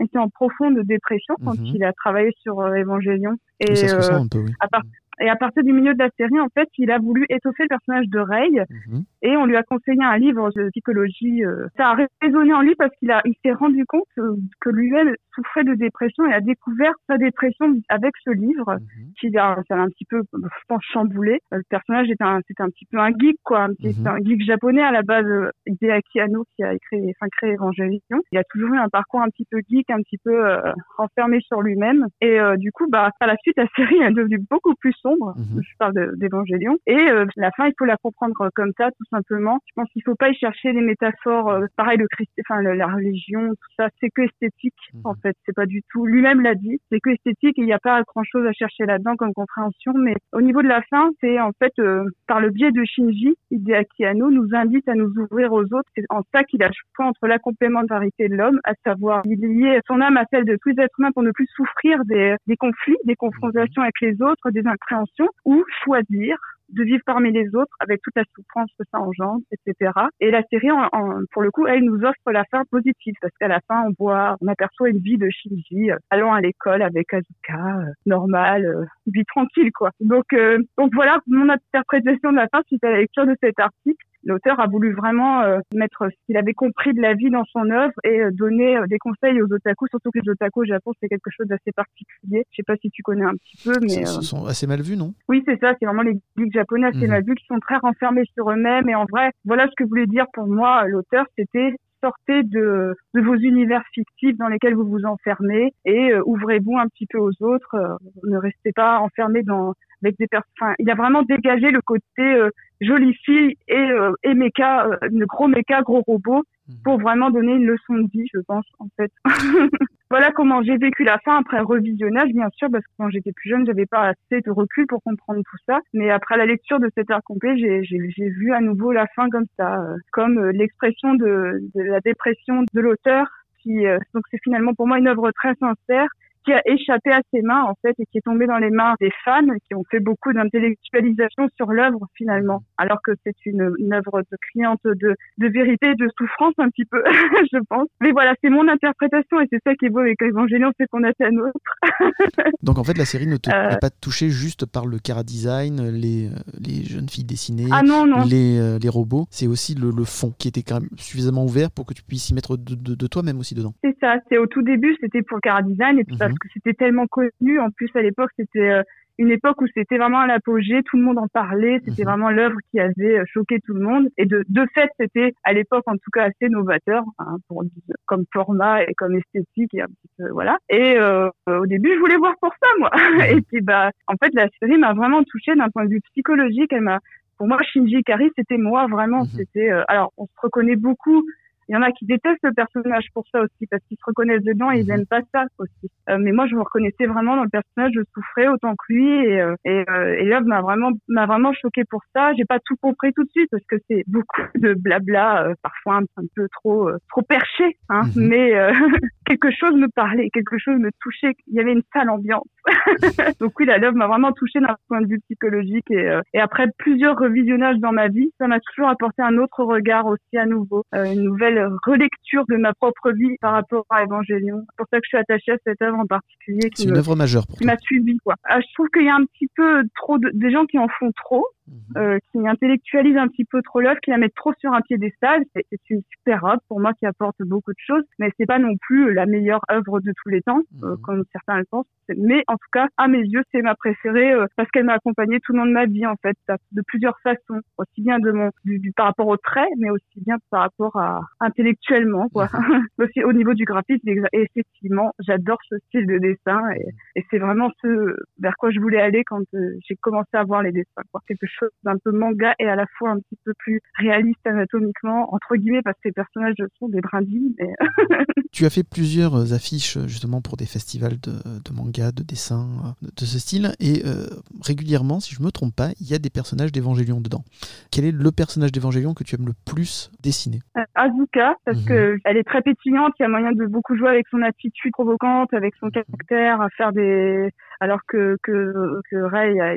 était en profonde dépression quand Mhm. il a travaillé sur euh, Évangélion. Et, Oui, ça se ressent un peu, oui. à part- et à partir du milieu de la série, en fait, il a voulu étoffer le personnage de Ray Mhm. Et on lui a conseillé un livre de psychologie. euh, Ça a résonné en lui parce qu'il a, il s'est rendu compte euh, que lui-même souffrait de dépression et a découvert sa dépression avec ce livre Mhm. qui a, ça l'a un petit peu, je pense, chamboulé. Euh, Le personnage était un, c'était un petit peu un geek, quoi, un petit, Mhm. un geek japonais à la base, euh, Hideaki Anno qui a écrit, enfin, créé Evangelion. Il a toujours eu un parcours un petit peu geek, un petit peu euh, renfermé sur lui-même. Et euh, du coup, bah, à la suite, la série est devenue beaucoup plus sombre. Mhm. Je parle de- d'Evangelion. Et euh, la fin, il faut la comprendre comme ça, tout simplement. Je pense qu'il faut pas y chercher des métaphores. euh, pareil, le Christ, enfin, la religion, tout ça, c'est que esthétique. Mhm. En fait, c'est pas du tout. Lui-même l'a dit, c'est que esthétique. et Il n'y a pas grand-chose à chercher là-dedans comme compréhension. Mais au niveau de la fin, c'est en fait euh, par le biais de Shinji, Hideaki Anno nous invite à nous ouvrir aux autres. C'est en ça qu'il a choisi entre la complémentarité de l'homme, à savoir lier son âme à celle de tous les êtres humains pour ne plus souffrir des, des conflits, des confrontations avec les autres, des incompréhensions, ou choisir de vivre parmi les autres avec toute la souffrance que ça engendre, etc. Et la série, en, en- pour le coup, elle nous offre la fin positive parce qu'à la fin, on voit, on aperçoit une vie de Shinji euh, allant à l'école avec Azuka, euh, normale, euh, vie tranquille, quoi. Donc, euh, donc voilà mon interprétation de la fin suite à la lecture de cet article. L'auteur a voulu vraiment euh, mettre ce qu'il avait compris de la vie dans son œuvre et euh, donner euh, des conseils aux otaku, surtout que les otaku au Japon, c'est quelque chose d'assez particulier. Je sais pas si tu connais un petit peu, mais... Euh, sont assez mal vus, non? Oui, c'est ça, c'est vraiment les geeks japonais assez Mhm. mal vus qui sont très renfermés sur eux-mêmes. Et en vrai, voilà ce que voulait dire pour moi l'auteur, c'était sortez de, vos univers fictifs dans lesquels vous vous enfermez et euh, ouvrez-vous un petit peu aux autres. euh, ne restez pas enfermés dans avec des personnes. Il a vraiment dégagé le côté euh, jolie fille et, euh, et méca, le gros méca, gros robot. Pour vraiment donner une leçon de vie, je pense, en fait. [laughs] voilà comment j'ai vécu la fin après revisionnage, bien sûr, parce que quand j'étais plus jeune, j'avais pas assez de recul pour comprendre tout ça. Mais après la lecture de cet art complet, j'ai vu à nouveau la fin comme ça, euh, comme euh, l'expression de, de la dépression de l'auteur. Qui, euh, donc c'est finalement pour moi une œuvre très sincère qui a échappé à ses mains en fait et qui est tombé dans les mains des fans qui ont fait beaucoup d'intellectualisation sur l'œuvre finalement alors que c'est une, une œuvre de criante de, de vérité de souffrance un petit peu [laughs] je pense mais voilà c'est mon interprétation et c'est ça qui est beau avec Evangelion c'est qu'on a sa nôtre [laughs] Donc en fait, la série ne te- Euh. pas touché juste par le cara design, les, euh, les jeunes filles dessinées, ah non non les, euh, les robots. C'est aussi le, le fond qui était quand même suffisamment ouvert pour que tu puisses y mettre de, de- de toi-même aussi dedans. C'est ça, c'est au tout début, c'était pour Cara Design, et puis parce que c'était tellement connu, en plus à l'époque, c'était euh, une époque où c'était vraiment à l'apogée, tout le monde en parlait, c'était Mhm. vraiment l'œuvre qui avait euh, choqué tout le monde, et de, de fait, c'était à l'époque en tout cas assez novateur, hein, pour, comme format et comme esthétique, et un petit peu, voilà. Et euh, au début, je voulais voir pour ça, moi. [laughs] et puis, bah, en fait, la série m'a vraiment touchée d'un point de vue psychologique, elle m'a pour moi, Shinji Ikari, c'était moi vraiment. Mhm. C'était euh, alors on se reconnaît beaucoup. Il y en a qui détestent le personnage pour ça aussi parce qu'ils se reconnaissent dedans et ils Mhm. n'aiment pas ça aussi. Euh, mais moi, je me reconnaissais vraiment dans le personnage. Je souffrais autant que lui et euh, et, euh, et l'œuvre m'a vraiment m'a vraiment choqué pour ça. J'ai pas tout compris tout de suite parce que c'est beaucoup [laughs] de blabla, euh, parfois un, un peu trop euh, trop perché. Hein, Mhm. Mais euh, [laughs] quelque chose me parlait, quelque chose me touchait. Il y avait une sale ambiance. [laughs] Donc oui, la love m'a vraiment touchée d'un point de vue psychologique et, euh, et après plusieurs revisionnages dans ma vie, ça m'a toujours apporté un autre regard aussi à nouveau, euh, une nouvelle relecture de ma propre vie par rapport à Evangelion. C'est pour ça que je suis attachée à cette œuvre en particulier C'est une œuvre majeure pour qui m'a suivi quoi. Ah, je trouve qu'il y a un petit peu trop de des gens qui en font trop, Mhm. euh, qui intellectualisent un petit peu trop l'œuvre, qui la mettent trop sur un piédestal. C'est c'est une super œuvre pour moi qui apporte beaucoup de choses, mais c'est pas non plus la meilleure œuvre de tous les temps, euh, Mhm. comme certains le pensent. Mais en tout cas, à mes yeux, c'est ma préférée euh, parce qu'elle m'a accompagnée tout le long de ma vie en fait, de plusieurs façons, aussi bien de mon du, du- par rapport au trait, mais aussi bien par rapport à intellectuellement quoi. [laughs] aussi au niveau du graphisme, et effectivement, j'adore ce style de dessin et, et c'est vraiment ce vers quoi je voulais aller quand euh, j'ai commencé à voir les dessins quoi. Quelque choses un peu manga et à la fois un petit peu plus réalistes anatomiquement, entre guillemets, parce que les personnages sont des brindilles. Mais... [laughs] Tu as fait plusieurs affiches justement pour des festivals de, de manga, de dessin, euh, de ce style, et euh, régulièrement, si je me trompe pas, il y a des personnages d'Evangélion dedans. Quel est le personnage d'Evangélion que tu aimes le plus dessiner? Euh, Azuka, parce Mhm. que elle est très pétillante, il y a moyen de beaucoup jouer avec son attitude provocante, avec son caractère, à faire des, alors que que que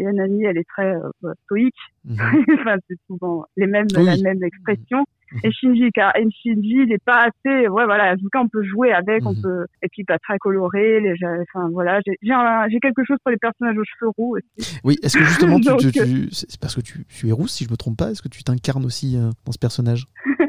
Yanami, elle est très euh, stoïque. Mhm. [laughs] enfin, c'est souvent les mêmes, Oui. la même expression. Et [laughs] Shinji, car et Shinji, il est pas assez, ouais, voilà, Azuka, on peut jouer avec, on Mhm. peut, et puis pas très coloré, les, enfin, voilà, j'ai, quelque chose pour les personnages aux cheveux roux aussi. Oui, est-ce que justement, tu, [laughs] Donc, tu- euh, c'est parce que tu, tu es rousse, si je me trompe pas, est-ce que tu t'incarnes aussi euh, dans ce personnage? [laughs]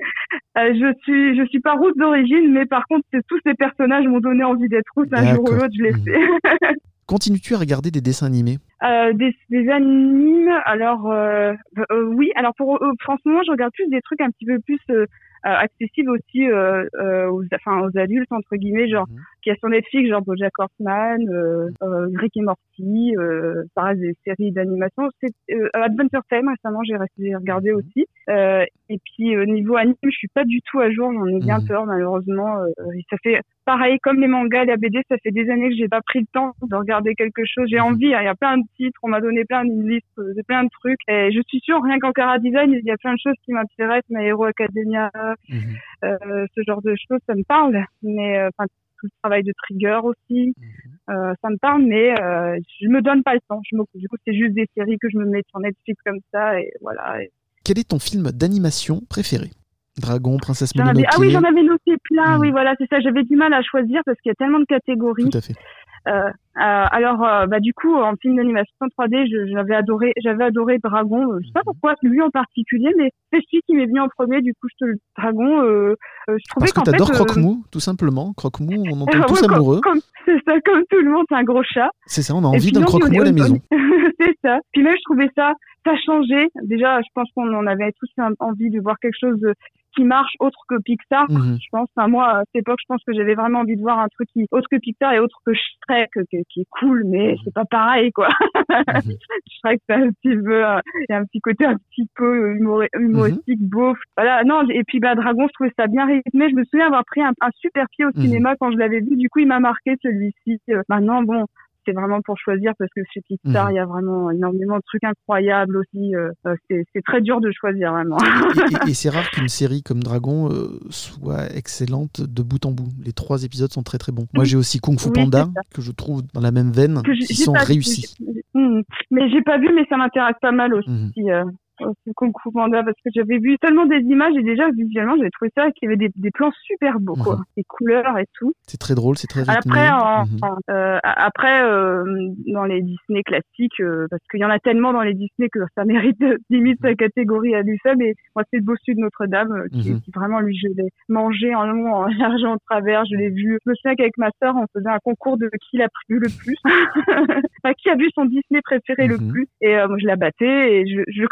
Euh, je suis, je suis pas rousse d'origine, mais par contre, tous ces personnages m'ont donné envie d'être rousse. Un jour ou l'autre, je l'ai Mhm. fait. Continues-tu à regarder des dessins animés? Euh, des, des animes, alors euh, euh, oui, alors pour euh, moment, je regarde plus des trucs un petit peu plus euh, euh, accessibles aussi euh, euh, aux, enfin, aux adultes entre guillemets, genre Mhm. qui a sur Netflix, genre BoJack Horseman, euh, euh, Rick et Morty, euh, pareil des séries d'animation. C'est euh, Adventure Time récemment, j'ai j'ai regardé Mhm. aussi. Euh, et puis euh, niveau anime, je suis pas du tout à jour, j'en ai bien Mhm. peur malheureusement. Euh, ça fait pareil comme les mangas, la BD, ça fait des années que j'ai pas pris le temps de regarder quelque chose. J'ai Mhm. envie, hein, il y a plein de titres, on m'a donné plein de listes, euh, de plein de trucs. Et je suis sûre, rien qu'en Cara Design, il y a plein de choses qui m'intéressent, My Hero Academia, Mhm. euh, ce genre de choses, ça me parle. Mais euh, enfin, tout le travail de Trigger aussi, Mhm. euh, ça me parle, mais euh, je me donne pas le temps. Je du coup, c'est juste des séries que je me mets sur Netflix comme ça, et voilà. Et Quel est ton film d'animation préféré? Dragon, Princesse avais- Mononoke ah oui, j'en avais noté plein. Oui, voilà, c'est ça. J'avais du mal à choisir parce qu'il y a tellement de catégories. Tout à fait. Euh, euh, alors, euh, bah du coup, en film d'animation 3D, je- j'avais adoré, j'avais adoré Dragon. Je sais pas Mhm. pourquoi lui en particulier, mais c'est celui qui m'est venu en premier. Du coup, je te le Dragon. Je trouvais Parce que qu'en tu adores fait, euh, Croque-Mou, tout simplement. Croque-Mou, on en [laughs] ouais, tombe tous amoureux. C'est ça, comme tout le monde, c'est un gros chat. C'est ça, on a envie d'un Croque-Mou à la maison. [laughs] c'est ça. Puis même, je trouvais ça, ça changeait. Déjà, je pense qu'on en avait tous envie de voir quelque chose de- qui marche autre que Pixar. Mhm. Je pense, enfin, moi, à cette époque, je pense que j'avais vraiment envie de voir un truc qui, autre que Pixar et autre que Shrek, qui, qui est cool, mais c'est pas pareil, quoi. Mhm. [laughs] Shrek, c'est un petit peu, euh, il y a un petit côté un petit peu humor- humoristique, beauf. Voilà, non, et puis, bah, Dragon, je trouvais ça bien rythmé. Je me souviens avoir pris un, un super pied au Mhm. cinéma quand je l'avais vu. Du coup, il m'a marqué celui-ci. Euh, Maintenant, bon, c'est vraiment pour choisir parce que chez Pixar, Mhm. il y a vraiment énormément de trucs incroyables aussi. euh, c'est très dur de choisir, vraiment. et, et- [laughs] et c'est rare qu'une série comme Dragon euh, soit excellente de bout en bout. Les trois épisodes sont très très bons. Moi j'ai aussi Kung Fu Panda, que je trouve dans la même veine, qui sont réussis. Hmm. Mais j'ai pas vu, mais ça m'intéresse pas mal aussi. Mhm. euh, Kung Fu Panda parce que j'avais vu tellement des images et déjà visuellement j'avais trouvé ça qu'il y avait des, des plans super beaux quoi, Mhm. des couleurs et tout. C'est très drôle, c'est très rythmé. Après, Mhm. euh, après euh, dans les Disney classiques, euh, parce qu'il y en a tellement dans les Disney que ça mérite limite sa catégorie à lui seul. Mais moi, c'est le bossu de Notre-Dame euh, qui, Mhm. qui vraiment lui je l'ai mangé en long, en [laughs] large, en travers. Je l'ai vu. Je me souviens qu'avec ma sœur, on faisait un concours de qui l'a vu le plus, [laughs] enfin, qui a vu son Disney préféré le Mhm. plus. Et euh, moi, je la battais et je, je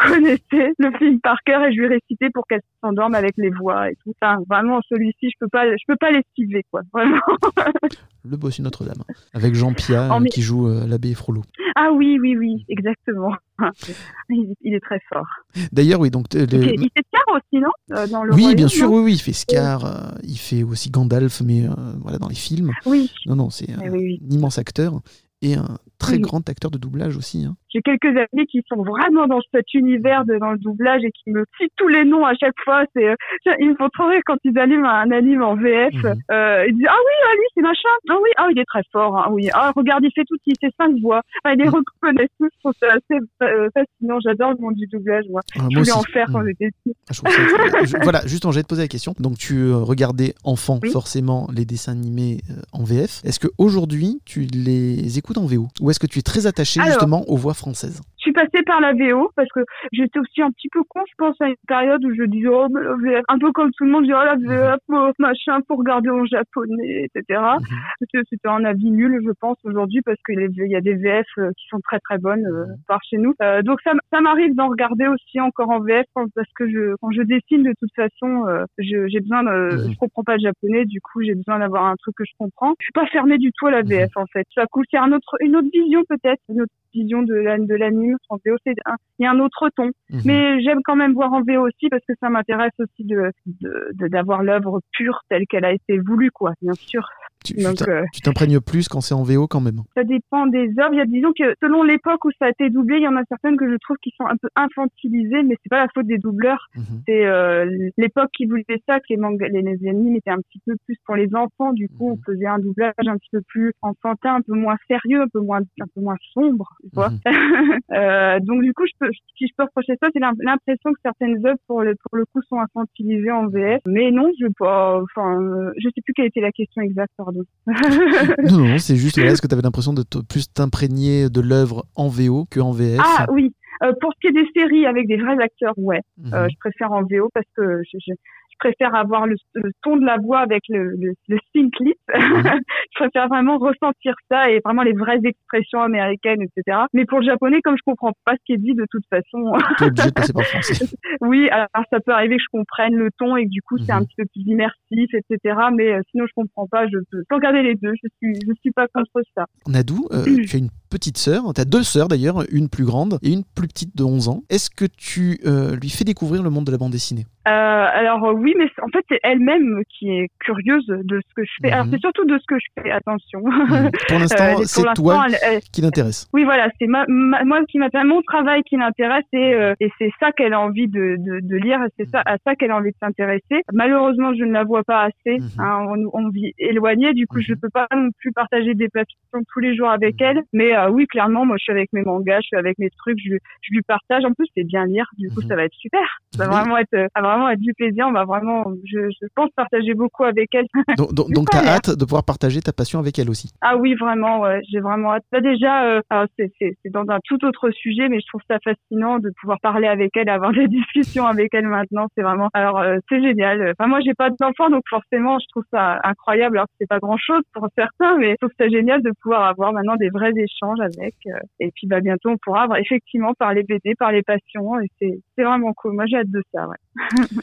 le film par cœur et je lui récitais pour qu'elle s'endorme avec les voix et tout. Enfin, vraiment, celui-ci, je peux pas, je peux pas l'esquiver, quoi. Vraiment. [laughs] Le bossu Notre-Dame, avec Jean Pia Oh, euh, mais- qui joue euh, l'abbé Frollo. Ah oui, oui, oui, exactement. [laughs] Il, il est très fort. D'ailleurs, oui, donc. Il fait, Scar aussi, non Euh, dans le Oui, Royaume, bien sûr, oui, oui, il fait Scar, euh, il fait aussi Gandalf, mais voilà, dans les films. Oui, Non, non, c'est eh oui, oui. un immense acteur et un très Oui. grand acteur de doublage aussi. hein. J'ai quelques amis qui sont vraiment dans cet univers de, dans le doublage et qui me citent tous les noms à chaque fois. C'est, euh, ils me font trop rire quand ils allument un anime en VF. Mhm. Euh, ils disent ah oui, ah lui c'est machin. Ah oui, ah il est très fort. hein, oui, ah regarde il fait tout, il fait cinq voix. Enfin, ils les Mhm. reconnaissent tous. Je trouve ça assez euh, fascinant. J'adore le monde du doublage. Moi, Ah, je moi voulais en faire quand Mhm. j'étais petite. Ah, [laughs] voilà, justement, j'allais te poser la question. Donc, tu euh, regardais enfant Oui. forcément les dessins animés euh, en VF. Est-ce qu'aujourd'hui, tu les écoutes en VO Ou est-ce que tu es très attaché Alors. justement aux voix françaises Je suis passée par la VO parce que j'étais aussi un petit peu con, je pense, à une période où je disais, oh, mais la VF, un peu comme tout le monde, je dis, oh, la VF, oh, machin, pour regarder en japonais, etc. Mhm. Parce que C'était un avis nul, je pense, aujourd'hui, parce qu'il y a des VF euh, qui sont très très bonnes euh, par chez nous. Euh, donc ça, m'arrive d'en regarder aussi encore en VF parce que je, quand je dessine, de toute façon, euh, je- j'ai besoin de, Mhm. je comprends pas le japonais, du coup, j'ai besoin d'avoir un truc que je comprends. Je suis pas fermée du tout à la VF, en fait. Ça coûte, c'est un autre, une autre vision peut-être, une autre vision de l'anime En VO, il y a un autre ton. Mhm. Mais j'aime quand même voir en VO aussi parce que ça m'intéresse aussi de de- de- d'avoir l'œuvre pure telle qu'elle a été voulue, quoi. Bien sûr. Tu euh, tu t'imprègnes plus quand c'est en VO quand même. ça dépend des œuvres. Il y a, disons que selon l'époque où ça a été doublé, il y en a certaines que je trouve qui sont un peu infantilisées, mais c'est pas la faute des doubleurs. Mhm. C'est euh, l'époque qui voulait ça, que les mangas, les, les animes étaient un petit peu plus pour les enfants. Du coup, Mhm. on faisait un doublage un petit peu plus enfantin, un peu moins sérieux, un peu moins, un peu moins sombre. Tu vois. Mhm. [laughs] Euh, donc du coup, je peux, si je peux reprocher ça, c'est l'im- l'impression que certaines œuvres pour le pour le coup sont infantilisées en VF. Mais non, je pas. Enfin, euh, je sais plus quelle était la question exacte, pardon. Non, non, c'est juste, [laughs] est-ce que tu avais l'impression de plus t'imprégner de l'œuvre en VO que en VF Ah oui. Euh, pour ce qui est des séries avec des vrais acteurs, ouais. Mhm. Euh, je préfère en VO parce que je, je, je préfère avoir le, le ton de la voix avec le, le, le sync clip. [laughs] je préfère vraiment ressentir ça et vraiment les vraies expressions américaines, etc. Mais pour le japonais, comme je comprends pas ce qui est dit de toute façon, Tu es obligé de passer par le français. [laughs] oui, alors ça peut arriver que je comprenne le ton et que du coup c'est Mhm. un petit peu plus immersif, etc. Mais euh, sinon je comprends pas, je peux peux regarder les deux. Je suis, je suis pas contre ça. Nadou, euh, [clears throat] tu as une petite sœur, tu as deux sœurs d'ailleurs, une plus grande et une plus petite de 11 ans. Est-ce que tu euh, lui fais découvrir le monde de la bande dessinée? Euh, alors euh, oui, mais en fait c'est elle-même qui est curieuse de ce que je fais. Alors Mhm. c'est surtout de ce que je fais. Attention. Mhm. Pour [laughs] l'instant, c'est toi elle- elle- qui l'intéresse. Oui, voilà, c'est ma, ma- moi qui m'intéresse, mon travail qui l'intéresse et, euh, et c'est ça qu'elle a envie de, de, de lire et c'est ça à ça qu'elle a envie de s'intéresser. Malheureusement, je ne la vois pas assez. Mhm. hein, on, on vit éloigné, du coup, je peux pas non plus partager des passions tous les jours avec elle. Mais euh, oui, clairement, moi, je suis avec mes mangas, je suis avec mes trucs, je, je lui partage. En plus, c'est bien lire, du coup, Mhm. ça va être super. Ça va Oui. vraiment être, euh, ça va vraiment être du plaisir. On va vraiment, je, je pense partager beaucoup avec elle. [laughs] Donc, donc, donc t'as hâte de pouvoir partager ta passion avec elle aussi. Ah oui, vraiment, ouais, j'ai vraiment hâte. Là déjà, euh, c'est dans un tout autre sujet, mais je trouve ça fascinant de pouvoir parler avec elle, avoir des [laughs] discussions avec elle maintenant. C'est vraiment, alors euh, c'est génial. Enfin moi, j'ai pas d'enfant, donc forcément, je trouve ça incroyable. Alors que c'est pas grand chose pour certains, mais je trouve ça génial de pouvoir avoir maintenant des vrais échanges avec. euh, et puis bah bientôt, on pourra effectivement parler BD, parler passion, et c'est vraiment cool. Moi, j'ai hâte de ça. Ouais. [laughs]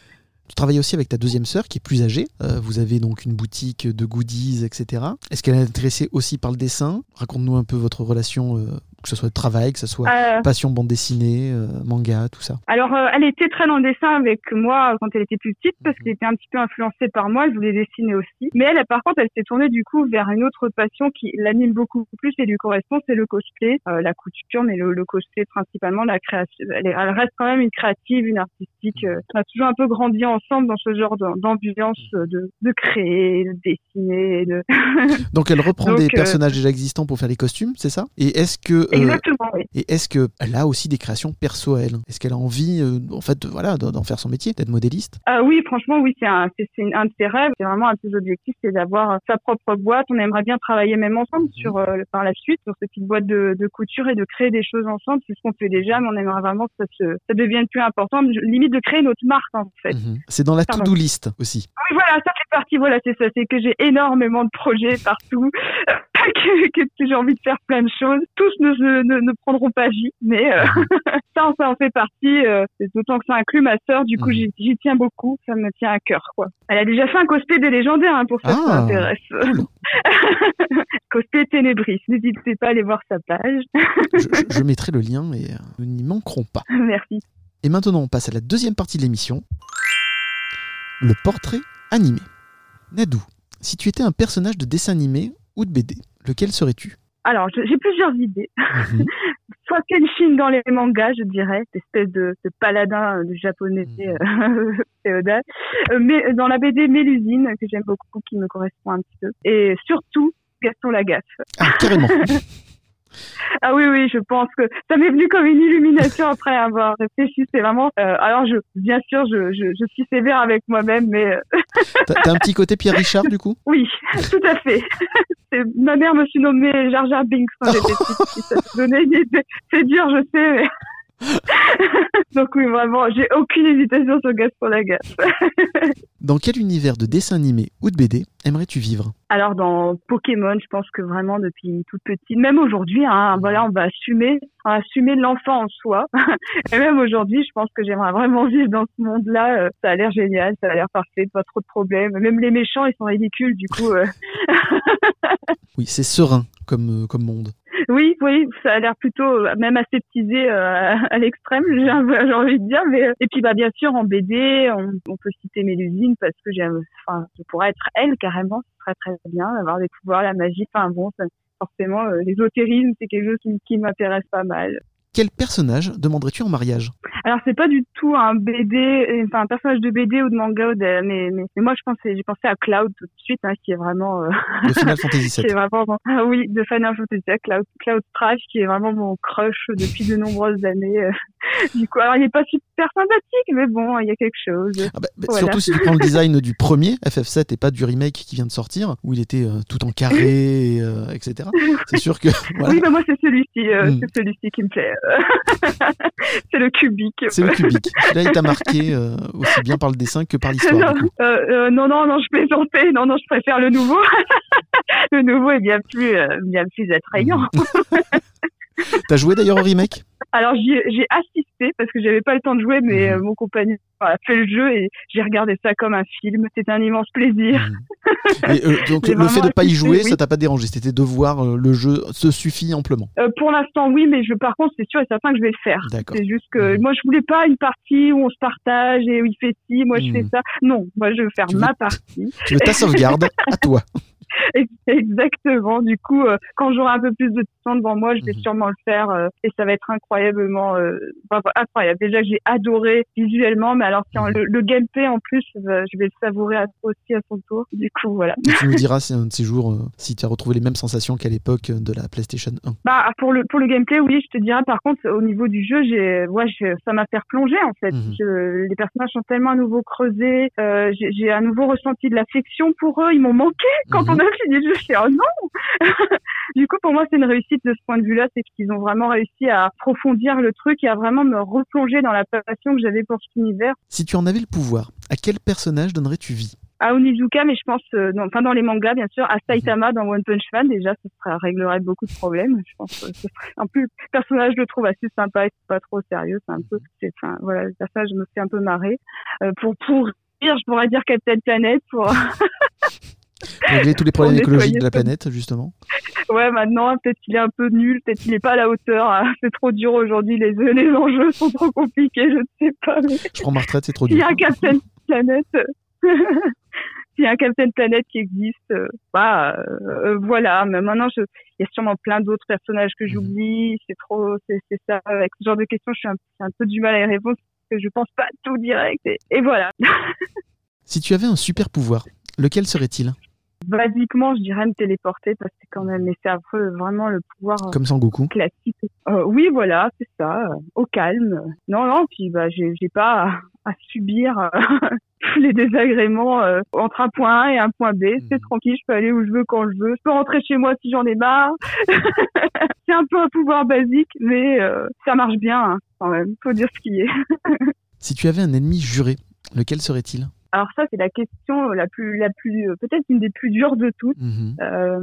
Tu travailles aussi avec ta deuxième sœur qui est plus âgée. Euh, vous avez donc une boutique de goodies, etc. Est-ce qu'elle est intéressée aussi par le dessin? Raconte-nous un peu votre relation, euh, que ce soit travail, que ce soit Euh, passion bande dessinée, euh, manga, tout ça. Alors, euh, elle était très dans le dessin avec moi quand elle était plus petite parce Mhm. qu'elle était un petit peu influencée par moi. Elle voulait dessiner aussi. Mais elle, par contre, elle s'est tournée du coup vers une autre passion qui l'anime beaucoup plus et lui correspond, c'est le cosplay, euh, la couture, mais le, le cosplay principalement, la création. Elle, est- elle reste quand même une créative, une artistique. euh, on a toujours un peu grandi ensemble dans ce genre d'am- d'ambiance euh, de, de créer, de dessiner. De... [laughs] Donc elle reprend Donc, des personnages déjà existants pour faire les costumes, c'est ça? Et est-ce que Exactement, oui. et est-ce que elle a aussi des créations perso à elle Est-ce qu'elle a envie, euh, en fait, voilà, d'en faire son métier, d'être modéliste? Ah oui, franchement, oui, c'est un, c'est, un de ses rêves. C'est vraiment un de ses objectifs, c'est d'avoir euh, sa propre boîte. On aimerait bien travailler même ensemble sur, euh, par la suite, sur cette petite boîte de, de couture et de créer des choses ensemble. C'est ce qu'on fait déjà, mais on aimerait vraiment que ça, se, ça devienne plus important. Limite de créer notre marque, en fait. Mhm. C'est dans la to-do list aussi. Oui, voilà, ça fait partie, voilà, c'est ça. C'est que j'ai énormément de projets partout, [laughs] [laughs] que, j'ai envie de faire plein de choses. Tous ne, ne, ne, prendront pas vie, mais euh, [laughs] ça, ça en fait partie. Euh, d'autant que ça inclut ma sœur. Du coup, Mhm. j'y, tiens beaucoup. Ça me tient à cœur, quoi. Elle a déjà fait un cosplay des légendaires, hein, pour ça, Ah, ça m'intéresse. cool. [laughs] cosplay Ténébris. N'hésitez pas à aller voir sa page. je, je- je mettrai le lien et euh, nous n'y manquerons pas. Merci. Et maintenant, on passe à la deuxième partie de l'émission, le portrait animé. Nadou, si tu étais un personnage de dessin animé ou de BD, lequel serais-tu? Alors, j'ai plusieurs idées. Mhm. [laughs] soit Kenshin dans les mangas, je dirais, cette espèce de, de paladin euh, de japonais Mhm. euh, [laughs] féodal. Euh, mais dans la BD Mélusine, que j'aime beaucoup, qui me correspond un petit peu. Et surtout, Gaston Lagaffe. Ah, carrément. [laughs] Ah oui, oui, je pense que ça m'est venu comme une illumination après avoir réfléchi. C'est vraiment... euh, alors, je, bien sûr, je, je, je suis sévère avec moi-même, mais euh, T'as un petit côté Pierre Richard, du coup? [laughs] Oui, tout à fait. [laughs] C'est- Ma mère me suis nommée Jar Jar Binks quand j'étais petite. [laughs] C'est dur, je sais, mais... [laughs] Donc oui, vraiment, j'ai aucune hésitation sur Gaston Lagaffe. [laughs] Dans quel univers de dessin animé ou de BD aimerais-tu vivre? Alors dans Pokémon, je pense que vraiment depuis toute petite, même aujourd'hui, hein, voilà, on va assumer, on va assumer l'enfant en soi. [laughs] Et même aujourd'hui, je pense que j'aimerais vraiment vivre dans ce monde-là. Euh, Ça a l'air génial, ça a l'air parfait, pas trop de problèmes. Même les méchants, ils sont ridicules, du coup. euh, Oui, c'est serein comme, euh, comme monde. Oui, oui, ça a l'air plutôt euh, même aseptisé euh, [laughs] à l'extrême, j'ai envie de dire. Mais euh, et puis bah bien sûr en BD, on, on peut citer Mélusine parce que j'aime, enfin, je pourrais être elle carrément, ce serait très bien d'avoir des pouvoirs, la magie. Enfin bon, ça- forcément euh, l'ésotérisme c'est quelque chose qui, qui m'intéresse pas mal. Quel personnage demanderais-tu en mariage? Alors c'est pas du tout un BD, enfin un personnage de BD ou de manga, mais, mais, mais moi je pensais, j'ai pensé à Cloud tout de suite, hein, qui est vraiment euh, de [laughs] Final Fantasy qui VII est vraiment ah oui de Final Fantasy Cloud Cloud Strife qui est vraiment mon crush depuis de nombreuses années euh. [laughs] du coup alors il est pas super sympathique mais bon il y a quelque chose Ah bah, bah, Voilà. Surtout si tu prends le design du premier FF7 et pas du remake qui vient de sortir, où il était euh, tout en carré, et, euh, etc. [laughs] C'est sûr que voilà, oui bah moi c'est celui-ci euh, Mm. c'est celui-ci qui me plaît [laughs] c'est le cubique. C'est le cubique. Là, il t'a marqué euh, aussi bien par le dessin que par l'histoire. euh, euh, non non non je plaisantais. Non non je préfère le nouveau. [laughs] Le nouveau est bien plus bien plus attrayant. [laughs] T'as joué d'ailleurs au remake? Alors j'ai assisté parce que j'avais pas le temps de jouer, mais Mhm. euh, mon compagnon a fait le jeu et j'ai regardé ça comme un film. C'était un immense plaisir. Mhm. [laughs] Et, euh, donc le fait de pas y jouer, oui. ça t'a pas dérangé? C'était de voir euh, le jeu se suffit amplement? Euh, pour l'instant, oui, mais je, par contre, c'est sûr et certain que je vais le faire. D'accord. C'est juste que Mhm. moi, je voulais pas une partie où on se partage et où il fait ci, moi je fais ça. Non, moi je veux faire Tu veux- ma partie. Tu veux ta sauvegarde? À toi. [laughs] [laughs] Exactement. Du coup, euh, quand j'aurai un peu plus de temps devant moi, je vais Mhm. sûrement le faire euh, et ça va être incroyablement euh, enfin, incroyable. Déjà j'ai adoré visuellement, mais alors si en- Mhm. le, le gameplay en plus, euh, je vais le savourer aussi à son tour. Du coup, voilà. Et tu nous [laughs] diras si un de ces jours si tu as retrouvé les mêmes sensations qu'à l'époque de la PlayStation 1. Bah pour le pour le gameplay, oui, je te dirais. Par contre, au niveau du jeu, j'ai ouais, ça m'a fait replonger en fait. Mhm. Je- les personnages sont tellement à nouveau creusés. J'ai j'ai à nouveau ressenti de l'affection pour eux. Ils m'ont manqué quand on a fini le jeu. Je fais oh non. [laughs] du coup, pour moi, c'est une réussite de ce point de vue-là, c'est qu'ils ont vraiment réussi à approfondir le truc et à vraiment me replonger dans la passion que j'avais pour cet univers. Si tu en avais le pouvoir, à quel personnage donnerais-tu vie? À Onizuka, mais je pense, euh, dans- enfin dans les mangas bien sûr, à Saitama dans One Punch Man déjà, ça serait, réglerait beaucoup de problèmes. Je pense, que ce serait un peu le personnage, je le trouve assez sympa et pas trop sérieux. C'est un peu, c'est, enfin voilà, le personnage me fait un peu marrer. Euh, pour pour rire, je pourrais dire Captain Planet Pour [laughs] régler tous les [laughs] problèmes écologiques de la planète, justement. ouais maintenant peut-être qu'il est un peu nul, peut-être qu'il est pas à la hauteur. hein. C'est trop dur aujourd'hui, les [laughs] les enjeux sont trop compliqués, je ne sais pas. Mais... Je prends ma retraite, c'est trop S'il y dur. a un Captain Planet, [laughs] s'il y a un Captain Planet qui existe, euh, bah euh, euh, voilà. Mais maintenant, il y a sûrement plein d'autres personnages que j'oublie. C'est trop, c'est ça. Avec ce genre de questions, je suis un, peu du mal à y répondre parce que je pense pas tout direct. Et, et voilà. Si tu avais un super pouvoir, lequel serait-il? Basiquement, je dirais me téléporter parce que quand même, mais c'est vraiment le pouvoir euh, Comme Sangoku. classique. Euh, oui, voilà, c'est ça, euh, au calme. Non, non, puis bah j'ai j'ai pas à, à subir euh, [laughs] tous les désagréments entre un point A et un point B. C'est Mhm. tranquille, je peux aller où je veux quand je veux. Je peux rentrer chez moi si j'en ai marre. [laughs] c'est un peu un pouvoir basique, mais ça marche bien hein, quand même. Faut dire ce qui est. [laughs] Si tu avais un ennemi juré, lequel serait-il? Alors ça, c'est la question la plus, la plus, euh, peut-être une des plus dures de toutes. Mhm. Euh,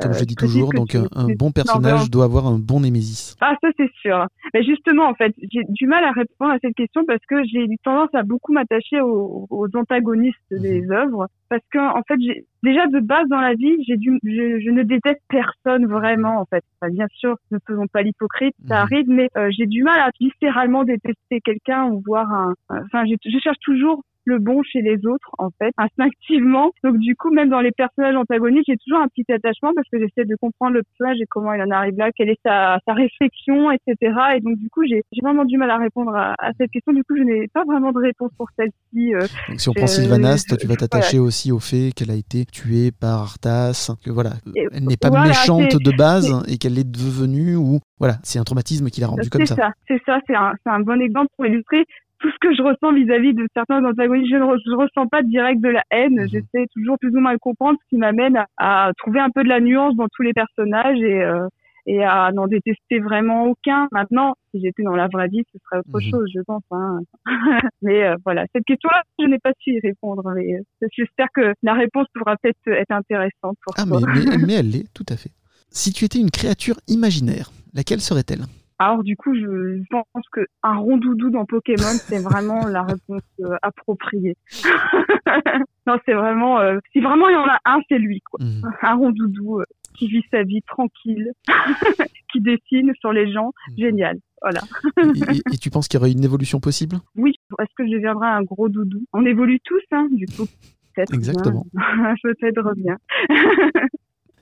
Comme euh, je dis toujours, donc tu- un, bon personnage non. doit avoir un bon némésis. Ah, ça c'est sûr. Mais justement, en fait, j'ai du mal à répondre à cette question parce que j'ai tendance à beaucoup m'attacher aux, aux antagonistes des œuvres. Parce que, en fait, j'ai déjà de base dans la vie, j'ai dû, je, je ne déteste personne vraiment, en fait. Enfin, bien sûr, ne faisons pas l'hypocrite, ça Mhm. arrive, mais euh, j'ai du mal à viscéralement détester quelqu'un ou voir un. Enfin, je cherche toujours le bon chez les autres, en fait, instinctivement. Donc, du coup, même dans les personnages antagonistes, j'ai toujours un petit attachement parce que j'essaie de comprendre le personnage et comment il en arrive là, quelle est sa, sa réflexion, etc. Et donc, du coup, j'ai vraiment du mal à répondre à, à cette question. Du coup, je n'ai pas vraiment de réponse pour celle-ci. euh. Donc si on Euh, prend Sylvanas, toi tu vas voilà. t'attacher aussi au fait qu'elle a été tuée par Arthas, que voilà, Et elle n'est pas voilà, méchante de base et qu'elle est devenue ou voilà, c'est un traumatisme qui l'a rendue comme ça. ça, c'est ça, c'est un, c'est un bon exemple pour illustrer tout ce que je ressens vis-à-vis de certains antagonistes. Je ne re- je ressens pas direct de la haine. Mhm. J'essaie toujours plus ou moins de comprendre ce qui m'amène à, à trouver un peu de la nuance dans tous les personnages et, euh, et à n'en détester vraiment aucun. Maintenant, si j'étais dans la vraie vie, ce serait autre Mhm. chose, je pense. Hein. [laughs] mais euh, voilà, cette question-là, je n'ai pas su y répondre. Mais euh, j'espère que la réponse pourra peut-être être intéressante pour Ah toi. mais, mais, [laughs] mais elle l'est, tout à fait. Si tu étais une créature imaginaire, laquelle serait-elle? Alors du coup, je pense que un rondoudou dans Pokémon, c'est vraiment la réponse euh, appropriée. [laughs] non, c'est vraiment euh, si vraiment il y en a un, c'est lui quoi. Mhm. Un rondoudou. euh. qui vit sa vie tranquille, [laughs] qui dessine sur les gens. Génial. Voilà. [laughs] et, et- et tu penses qu'il y aurait une évolution possible? Oui, est-ce que je deviendrai un gros doudou? On évolue tous, hein, du coup. Peut-être Exactement. bien. Peut-être bien.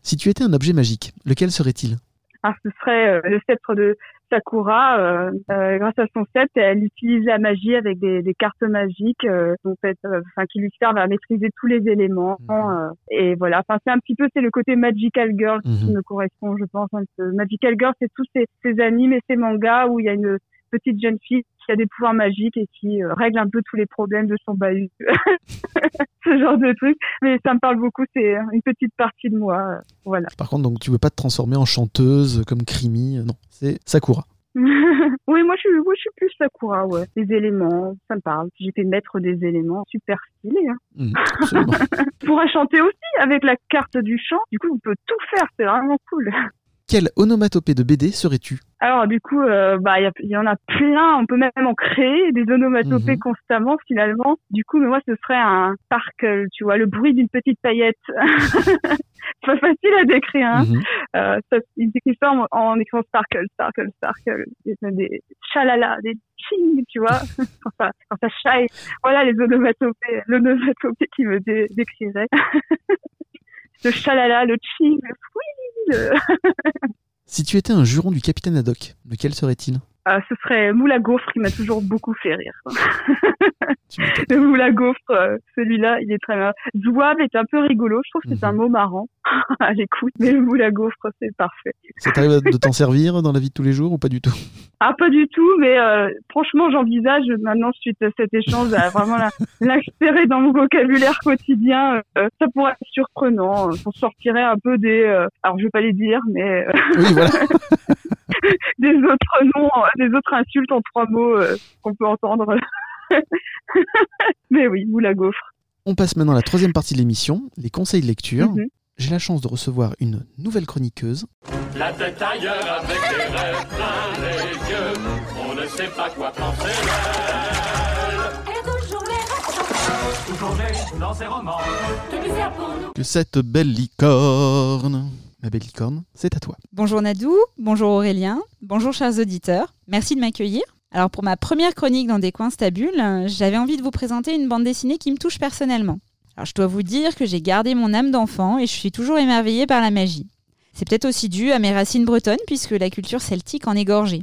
Si tu étais un objet magique, lequel serait-il? Alors, ce serait euh, le sceptre de Sakura. euh, euh, grâce à son sceptre, elle utilise la magie avec des, des cartes magiques, euh, en fait, euh, enfin, qui lui servent à maîtriser tous les éléments. Mhm. euh, et voilà. Enfin, c'est un petit peu, c'est le côté magical girl qui Mhm. me correspond, je pense. peu. Magical girl, c'est tous ces, ces animes et ces mangas où il y a une petite jeune fille qui a des pouvoirs magiques et qui euh, règle un peu tous les problèmes de son bahut. [laughs] Ce genre de truc. Mais ça me parle beaucoup. C'est une petite partie de moi. euh, voilà. Par contre, donc tu veux pas te transformer en chanteuse comme Krimi, euh, non, c'est Sakura. [laughs] oui, moi je, suis, moi je suis plus Sakura, ouais. Les éléments, ça me parle. Fait maître des éléments, super stylé. Hein. [laughs] Pourrais chanter aussi avec la carte du chant. Du coup, on peut tout faire, c'est vraiment cool. Quelle onomatopée de BD serais-tu? Alors du coup, euh, bah il y, il y en a plein. On peut même en créer des onomatopées Mhm. constamment finalement. Du coup, mais moi ce serait un sparkle, tu vois, le bruit d'une petite paillette. c'est [laughs] pas facile à décrire. Hein. Euh, ça, ils écrivent ça en, en écrivant sparkle, sparkle, sparkle. Il a des chalala, des ching, tu vois, [laughs] quand ça, quand ça shine. Voilà les onomatopées, l'onomatopée qui me dé- décrirait. [laughs] le chalala, le ching, le le... Si tu étais un juron du capitaine Haddock, lequel serait-il? Euh, ce serait moule à gaufre qui m'a toujours beaucoup fait rire. [laughs] Le moule à gaufre, euh, celui-là, il est très marrant. Zouave est un peu rigolo. Je trouve que c'est un Mhm. mot marrant [laughs] à l'écoute. Mais le à gaufre, c'est parfait. Ça t'arrive de t'en servir dans la vie de tous les jours ou pas du tout? Ah, pas du tout, mais euh, franchement, j'envisage maintenant, suite à cet échange, à vraiment [laughs] l'insérer dans mon vocabulaire quotidien. euh, ça pourrait être surprenant. On sortirait un peu des... alors, je vais pas les dire, mais Oui, voilà. [laughs] des autres noms, euh, des autres insultes en trois mots euh, qu'on peut entendre. [laughs] mais oui, moule à gaufre. On passe maintenant à la troisième partie de l'émission, les conseils de lecture. Mhm. J'ai la chance de recevoir une nouvelle chroniqueuse. La tête ailleurs avec des rêves plein les yeux. On ne sait pas quoi penser d'elle. Elle a toujours l'air Toujours née dans ses romans. de misère pour nous. Que cette belle licorne. Ma belle licorne, c'est à toi. Bonjour Nadou, bonjour Aurélien, bonjour chers auditeurs. Merci de m'accueillir. Alors pour ma première chronique dans Des coins stabules, euh, j'avais envie de vous présenter une bande dessinée qui me touche personnellement. Alors je dois vous dire que j'ai gardé mon âme d'enfant et je suis toujours émerveillée par la magie. C'est peut-être aussi dû à mes racines bretonnes puisque la culture celtique en est gorgée.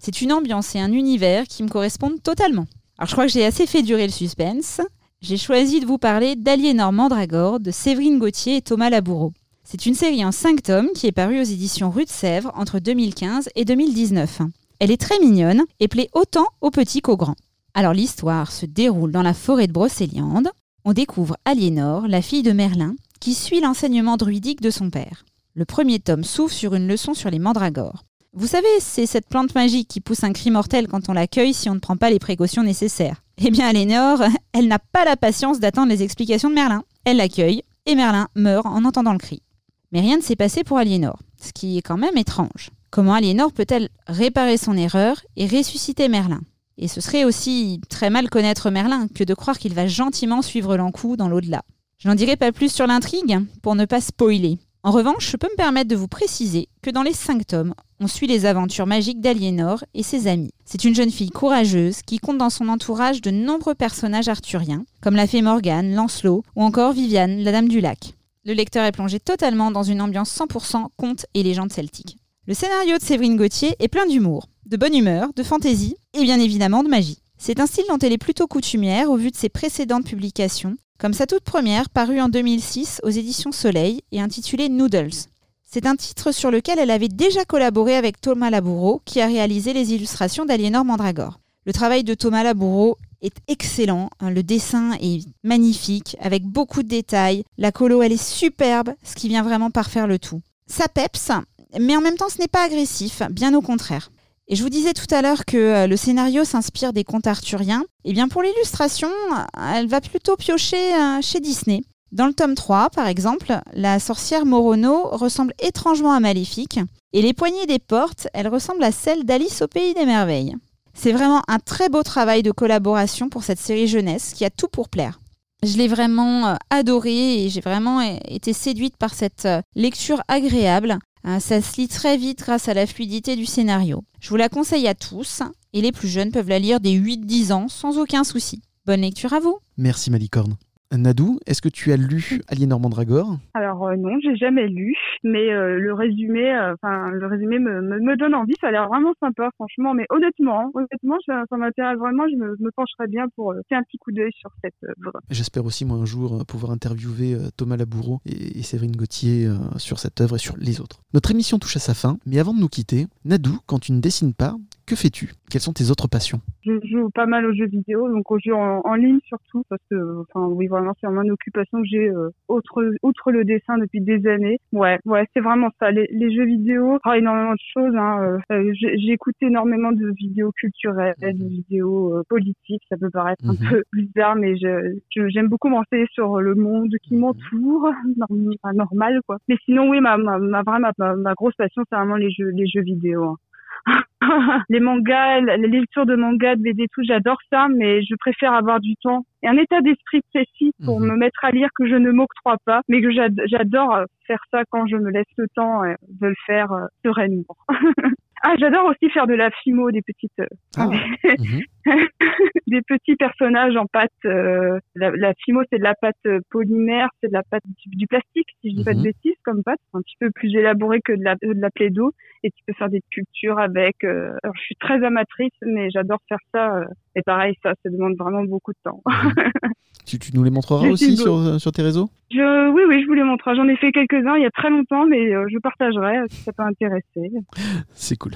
C'est une ambiance et un univers qui me correspondent totalement. Alors je crois que j'ai assez fait durer le suspense. J'ai choisi de vous parler d'Aliénor Mandragore de Séverine Gauthier et Thomas Laboureau. C'est une série en 5 tomes qui est parue aux éditions Rue de Sèvres entre 2015 et 2019. Elle est très mignonne et plaît autant aux petits qu'aux grands. Alors l'histoire se déroule dans la forêt de Brocéliande. On découvre Aliénor, la fille de Merlin, qui suit l'enseignement druidique de son père. Le premier tome s'ouvre sur une leçon sur les mandragores. Vous savez, c'est cette plante magique qui pousse un cri mortel quand on l'accueille si on ne prend pas les précautions nécessaires. Eh bien, Aliénor, elle n'a pas la patience d'attendre les explications de Merlin. Elle l'accueille et Merlin meurt en entendant le cri. Mais rien ne s'est passé pour Aliénor, ce qui est quand même étrange. Comment Aliénor peut-elle réparer son erreur et ressusciter Merlin? Et ce serait aussi très mal connaître Merlin que de croire qu'il va gentiment suivre l'encou dans l'au-delà. Je n'en dirai pas plus sur l'intrigue pour ne pas spoiler. En revanche, je peux me permettre de vous préciser que dans les cinq tomes, on suit les aventures magiques d'Aliénor et ses amis. C'est une jeune fille courageuse qui compte dans son entourage de nombreux personnages arthuriens, comme la fée Morgane, Lancelot ou encore Viviane, la dame du lac. Le lecteur est plongé totalement dans une ambiance 100% conte et légende celtique. Le scénario de Séverine Gauthier est plein d'humour, de bonne humeur, de fantaisie et bien évidemment de magie. C'est un style dont elle est plutôt coutumière au vu de ses précédentes publications, comme sa toute première parue en 2006 aux éditions Soleil et intitulée Noodles. C'est un titre sur lequel elle avait déjà collaboré avec Thomas Laboureau, qui a réalisé les illustrations d'Aliénor Mandragore. Le travail de Thomas Laboureau est excellent, hein, le dessin est magnifique, avec beaucoup de détails, la colo elle est superbe, ce qui vient vraiment parfaire le tout. Ça peps, mais en même temps ce n'est pas agressif, bien au contraire. Et je vous disais tout à l'heure que euh, le scénario s'inspire des contes arthuriens. Et bien pour l'illustration, elle va plutôt piocher euh, chez Disney. Dans le tome 3, par exemple, la sorcière Morono ressemble étrangement à Maléfique, et les poignées des portes, elles ressemblent à celles d'Alice au Pays des Merveilles. C'est vraiment un très beau travail de collaboration pour cette série jeunesse qui a tout pour plaire. Je l'ai vraiment euh, adoré et j'ai vraiment été séduite par cette euh, lecture agréable. Euh, Ça se lit très vite grâce à la fluidité du scénario. Je vous la conseille à tous et les plus jeunes peuvent la lire dès 8-10 ans sans aucun souci. Bonne lecture à vous Merci Malicorne. Nadou, est-ce que tu as lu Aliénor Mandragore Alors euh, non, j'ai jamais lu, mais euh, le résumé, euh, enfin le résumé me, me, me donne envie. Ça a l'air vraiment sympa, franchement. Mais honnêtement, hein, honnêtement, ça, ça m'intéresse vraiment. Je me, me pencherais bien pour euh, faire un petit coup d'œil sur cette œuvre. J'espère aussi, moi, un jour, pouvoir interviewer Thomas Laboureau et, et Séverine Gauthier sur cette œuvre et sur les autres. Notre émission touche à sa fin, mais avant de nous quitter, Nadou, quand tu ne dessines pas, que fais-tu? Quelles sont tes autres passions? Je joue pas mal aux jeux vidéo, donc aux jeux en, en ligne surtout, parce que, enfin, oui, vraiment, c'est vraiment une occupation que j'ai euh, outre, outre le dessin depuis des années. Ouais, ouais, c'est vraiment ça. Les, les jeux vidéo, ah, énormément de choses. Hein. euh, euh, J'écoute énormément de vidéos culturelles, de vidéos euh, politiques. Ça peut paraître un Mhm. peu [laughs] bizarre, mais j'aime beaucoup m'enseigner sur le monde qui m'entoure, [laughs] norm- enfin, normal quoi. Mais sinon, oui, ma ma ma, ma, ma grosse passion, c'est vraiment les jeux les jeux vidéo. hein. [laughs] les mangas, la- les lectures de mangas, de BD, tout, j'adore ça, mais je préfère avoir du temps et un état d'esprit précis pour Mhm. me mettre à lire que je ne m'octroie pas, mais que j'ad- j'adore euh, faire ça quand je me laisse le temps de le faire euh, sereinement. [laughs] ah, j'adore aussi faire de la fimo, des petites, euh, Ah, [laughs] mhm. [laughs] des petits personnages en pâte. euh, la, la fimo, c'est de la pâte polymère, c'est de la pâte du, du plastique, si je dis pas de Mhm. bêtises, comme pâte, un petit peu plus élaboré que de la, de la plaido, et tu peux faire des sculptures avec. euh, alors, je suis très amatrice, mais j'adore faire ça. euh, et pareil, ça, ça demande vraiment beaucoup de temps. [laughs] tu, tu nous les montreras aussi sur, sur tes réseaux? Je, oui, oui, je vous les montrerai. J'en ai fait quelques-uns il y a très longtemps, mais je partagerai si ça peut intéresser. [laughs] C'est cool.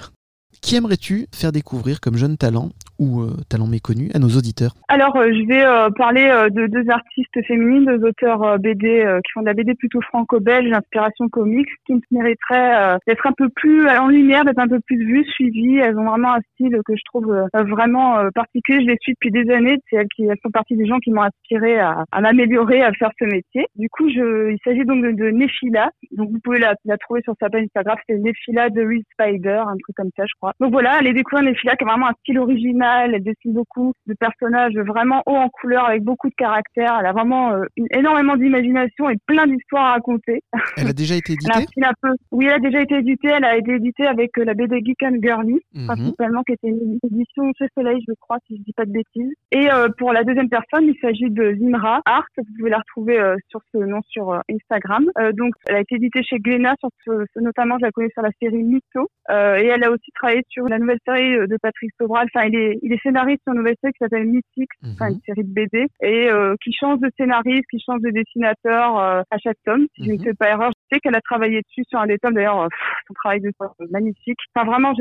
Qui aimerais-tu faire découvrir comme jeune talent ou euh, talent méconnu à nos auditeurs? Alors, euh, je vais euh, parler de deux artistes féminines, deux auteurs BD qui font de la BD plutôt franco-belge, d'inspiration comique, qui mériteraient d'être un peu plus en lumière, d'être un peu plus vues, suivies. Elles ont vraiment un style que je trouve vraiment particulier. Je les suis depuis des années. C'est elles qui font partie des gens qui m'ont inspiré à, m'améliorer, à faire ce métier. Du coup, il s'agit donc de, Nefila. Donc, vous pouvez la, trouver sur sa page Instagram. C'est Nefila de Real Spider, un truc comme ça, je crois. Donc voilà, allez découvrir Nefila qui a vraiment un style original. Elle dessine beaucoup de personnages vraiment haut en couleur avec beaucoup de caractère. Elle a vraiment euh, une- énormément d'imagination et plein d'histoires à raconter. Elle a déjà été [laughs] Elle a un éditée peu. Oui, elle a déjà été éditée. Elle a été éditée avec euh, la BD Geek and Girly Mhm. principalement, qui était une édition chez Soleil, je crois, si je dis pas de bêtises. Et euh, pour la deuxième personne, il s'agit de Zimra Art. Vous pouvez la retrouver sur ce nom sur Instagram. Donc, elle a été éditée chez Glénat, sur ce, notamment, je la connais sur la série Mytho. Et elle a aussi travaillé sur la nouvelle série euh, de Patrick Sobral. Enfin, il est, il est scénariste sur une nouvelle série qui s'appelle Mythique, enfin Mhm. une série de BD, et euh, qui change de scénariste, qui change de dessinateur euh, à chaque tome, si je ne Mhm. fais pas erreur. Je sais qu'elle a travaillé dessus sur un des tomes, d'ailleurs, son travail de magnifique. Enfin, vraiment,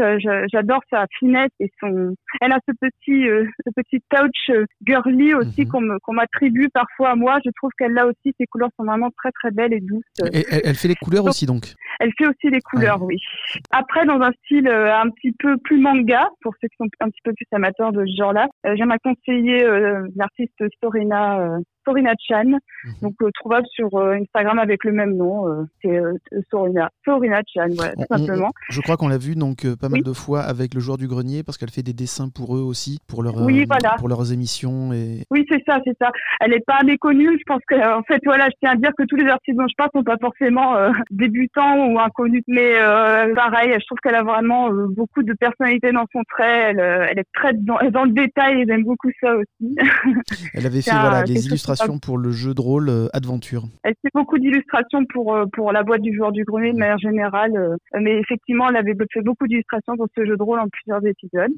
j'adore sa finesse et son... Elle a ce petit, euh, ce petit touch girly aussi Mhm. qu'on m'attribue parfois à moi. Je trouve qu'elle l'a aussi. Ses couleurs sont vraiment très, très belles et douces. Et elle, elle fait les couleurs Donc- aussi donc Elle fait aussi les couleurs, oui. Après, dans un style euh, un petit peu plus manga, pour ceux qui sont un petit peu plus amateurs de ce genre-là, euh, j'aime conseiller euh, l'artiste Sorina, euh, Sorina Chan, Mhm. donc euh, trouvable sur euh, Instagram avec le même nom, euh, c'est Sorina, Sorina Chan, voilà, tout on- simplement. Je crois qu'on l'a vu donc pas mal Oui. de fois avec le joueur du grenier parce qu'elle fait des dessins pour eux aussi, pour, leur, Oui, voilà. pour leurs émissions. Et... Oui, c'est ça, c'est ça. Elle n'est pas méconnue. Je pense que, en fait, voilà, je tiens à dire que tous les artistes dont je parle sont pas forcément euh, [laughs] débutants ou inconnus. Mais euh, pareil, je trouve qu'elle a vraiment euh, beaucoup de personnalité dans son trait. Elle, elle est très dans, dans le détail et j'aime beaucoup ça aussi. Elle avait [laughs] fait voilà, quelque les chose illustrations pour le jeu de rôle euh, Adventure. Elle fait beaucoup d'illustrations pour euh, pour la boîte du joueur du grenier de manière générale, euh, mais effectivement, elle avait fait beaucoup d'illustrations pour ce jeu de rôle en plusieurs épisodes.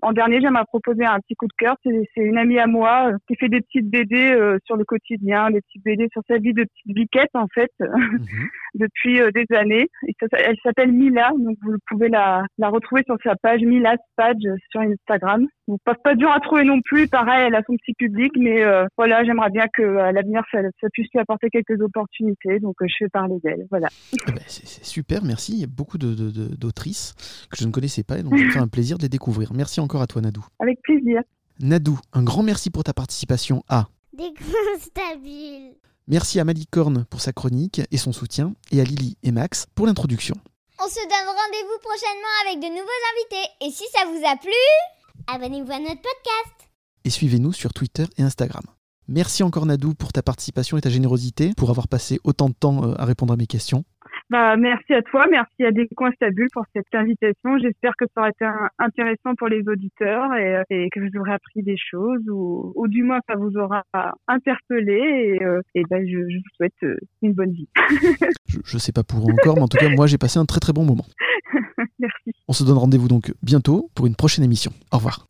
En dernier, j'aimerais proposer un petit coup de cœur. C'est une amie à moi euh, qui fait des petites BD sur le quotidien, des petites BD sur sa vie de petite biquette en fait Mhm. [laughs] depuis euh, des années. Et ça- elle s'appelle Mila, donc vous pouvez la, la retrouver sur sa page Mila Spadge sur Instagram. Donc pas, pas dur à trouver non plus. Pareil, elle a son petit public, mais euh, voilà, j'aimerais bien que à l'avenir ça, ça puisse lui apporter quelques opportunités. Donc euh, je fais parler d'elle. Voilà. Eh ben, c'est c'est super, merci. Il y a beaucoup de- de- de- d'autrices que je ne connaissais pas et donc fait un plaisir de les découvrir. Merci encore à toi Nadou. Avec plaisir. Nadou, un grand merci pour ta participation à Des. Merci à Malicorne pour sa chronique et son soutien, et à Lily et Max pour l'introduction. On se donne rendez-vous prochainement avec de nouveaux invités. Et si ça vous a plu, abonnez-vous à notre podcast. Et suivez-nous sur Twitter et Instagram. Merci encore Nadou pour ta participation et ta générosité, pour avoir passé autant de temps euh, à répondre à mes questions. Bah, merci à toi, merci à Descoinstabule pour cette invitation. J'espère que ça aura été un- intéressant pour les auditeurs et, et que vous aurez appris des choses ou, ou du moins ça vous aura interpellé et, euh, et ben, je, je vous souhaite euh, une bonne vie. [laughs] Je, je sais pas pour encore, mais en tout cas, moi j'ai passé un très très bon moment. [laughs] merci. On se donne rendez-vous donc bientôt pour une prochaine émission. Au revoir.